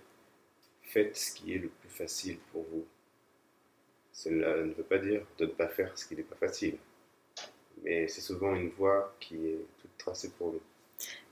faites ce qui est le plus facile pour vous. Cela ne veut pas dire de ne pas faire ce qui n'est pas facile mais c'est souvent une voie qui est toute tracée pour nous.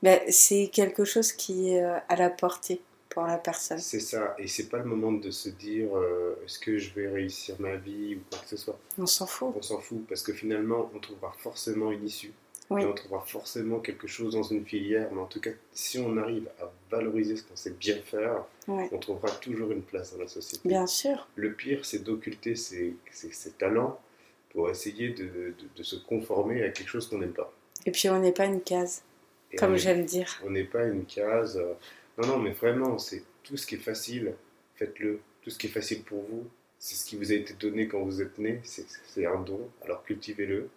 Ben, c'est quelque chose qui est euh, à la portée pour la personne. C'est ça, et c'est pas le moment de se dire euh, est-ce que je vais réussir ma vie ou quoi que ce soit. On s'en fout. On s'en fout, parce que finalement, on trouvera forcément une issue. Oui. on trouvera forcément quelque chose dans une filière, mais en tout cas, si on arrive à valoriser ce qu'on sait bien faire, on trouvera toujours une place dans la société. Bien sûr. Le pire, c'est d'occulter ses, ses talents pour essayer de, de, se conformer à quelque chose qu'on n'aime pas. Et puis on n'est pas une case, comme j'aime dire. On n'est pas une case. Euh, non, non, mais vraiment, c'est tout ce qui est facile, faites-le. Tout ce qui est facile pour vous, c'est ce qui vous a été donné quand vous êtes né, c'est un don, alors cultivez-le.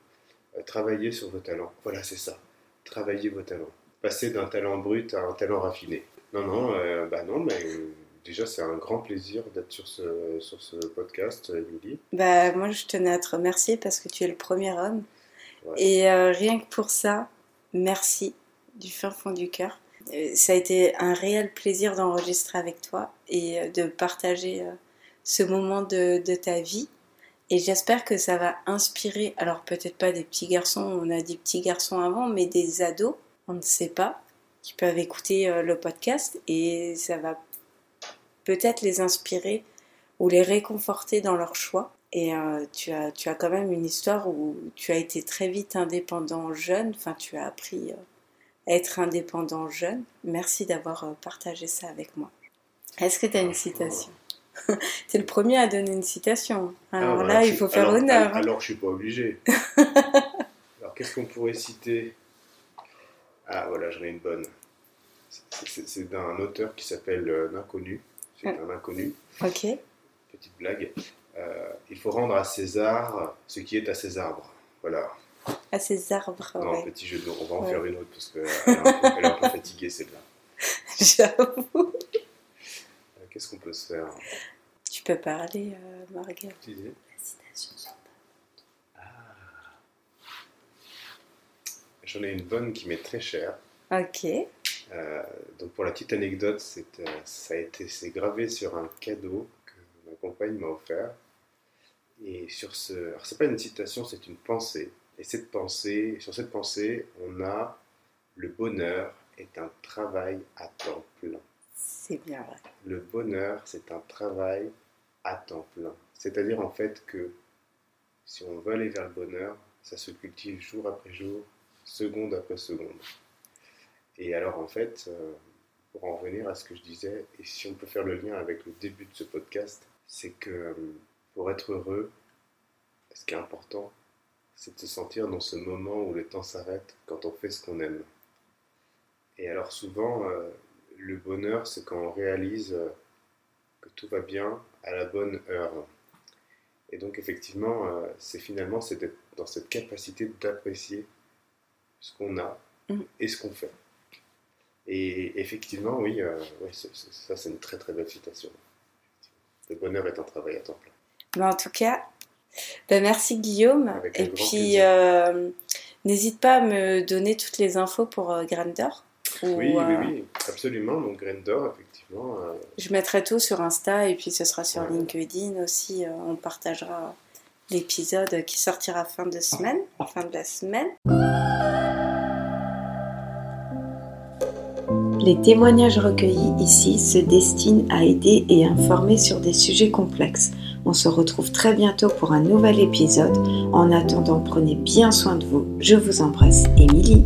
Euh, travaillez sur vos talents. Voilà, c'est ça. Travaillez vos talents. Passez d'un talent brut à un talent raffiné. Non, non, bah non, mais déjà, c'est un grand plaisir d'être sur ce, sur ce podcast, Emily. Bah, moi, je tenais à te remercier parce que tu es le premier homme. Et rien que pour ça, merci du fin fond du cœur. Ça a été un réel plaisir d'enregistrer avec toi et de partager ce moment de, de ta vie. Et j'espère que ça va inspirer, alors peut-être pas des petits garçons, on a dit petits garçons avant, mais des ados, on ne sait pas, qui peuvent écouter euh, le podcast et ça va peut-être les inspirer ou les réconforter dans leur choix. Et euh, tu, as, tu as quand même une histoire où tu as été très vite indépendant jeune, enfin tu as appris euh, à être indépendant jeune. Merci d'avoir partagé ça avec moi. Est-ce que tu as une citation? C'est le premier à donner une citation. Ah, alors là, il faut faire honneur. Hein. Alors, je suis pas obligé. alors qu'est-ce qu'on pourrait citer? Ah voilà, j'en ai une bonne. C'est d'un auteur qui s'appelle euh, L'inconnu. C'est un inconnu. Ok. Petite blague. Euh, il faut rendre à César ce qui est à ses arbres. Voilà. À ses arbres. Non, petit jeu de mots. On va en faire une autre parce qu'elle est, un peu fatiguée celle-là. J'avoue. Qu'est-ce qu'on peut se faire Tu peux parler, euh, Marguerite. Tu La citation Ah. J'en ai une bonne qui m'est très chère. Ok. Euh, donc pour la petite anecdote, c'est, euh, ça a été c'est gravé sur un cadeau que ma compagne m'a offert. Et sur ce, alors c'est pas une citation, c'est une pensée. Et cette pensée, sur cette pensée, on a le bonheur est un travail à temps plein. C'est bien vrai. Le bonheur, c'est un travail à temps plein. C'est-à-dire en fait que si on veut aller vers le bonheur, ça se cultive jour après jour, seconde après seconde. Et alors en fait, euh, pour en revenir à ce que je disais, et si on peut faire le lien avec le début de ce podcast, c'est que euh, pour être heureux, ce qui est important, c'est de se sentir dans ce moment où le temps s'arrête quand on fait ce qu'on aime. Et alors souvent, euh, le bonheur, c'est quand on réalise euh, que tout va bien à la bonne heure. Et donc effectivement, euh, c'est finalement c'est d'être dans cette capacité d'apprécier ce qu'on a mm. et ce qu'on fait. Et effectivement, oui, euh, ça c'est une très très belle citation. Le bonheur est un travail à temps plein. Ben, en tout cas, ben, merci Guillaume. et puis, n'hésite pas à me donner toutes les infos pour Grandeur. Oui, oui, euh, oui, absolument. Donc Grendor, effectivement. Euh, Je mettrai tout sur Insta et puis ce sera sur LinkedIn aussi. Euh, on partagera l'épisode qui sortira fin de semaine, fin de la semaine. Les témoignages recueillis ici se destinent à aider et informer sur des sujets complexes. On se retrouve très bientôt pour un nouvel épisode. En attendant, prenez bien soin de vous. Je vous embrasse, Émilie.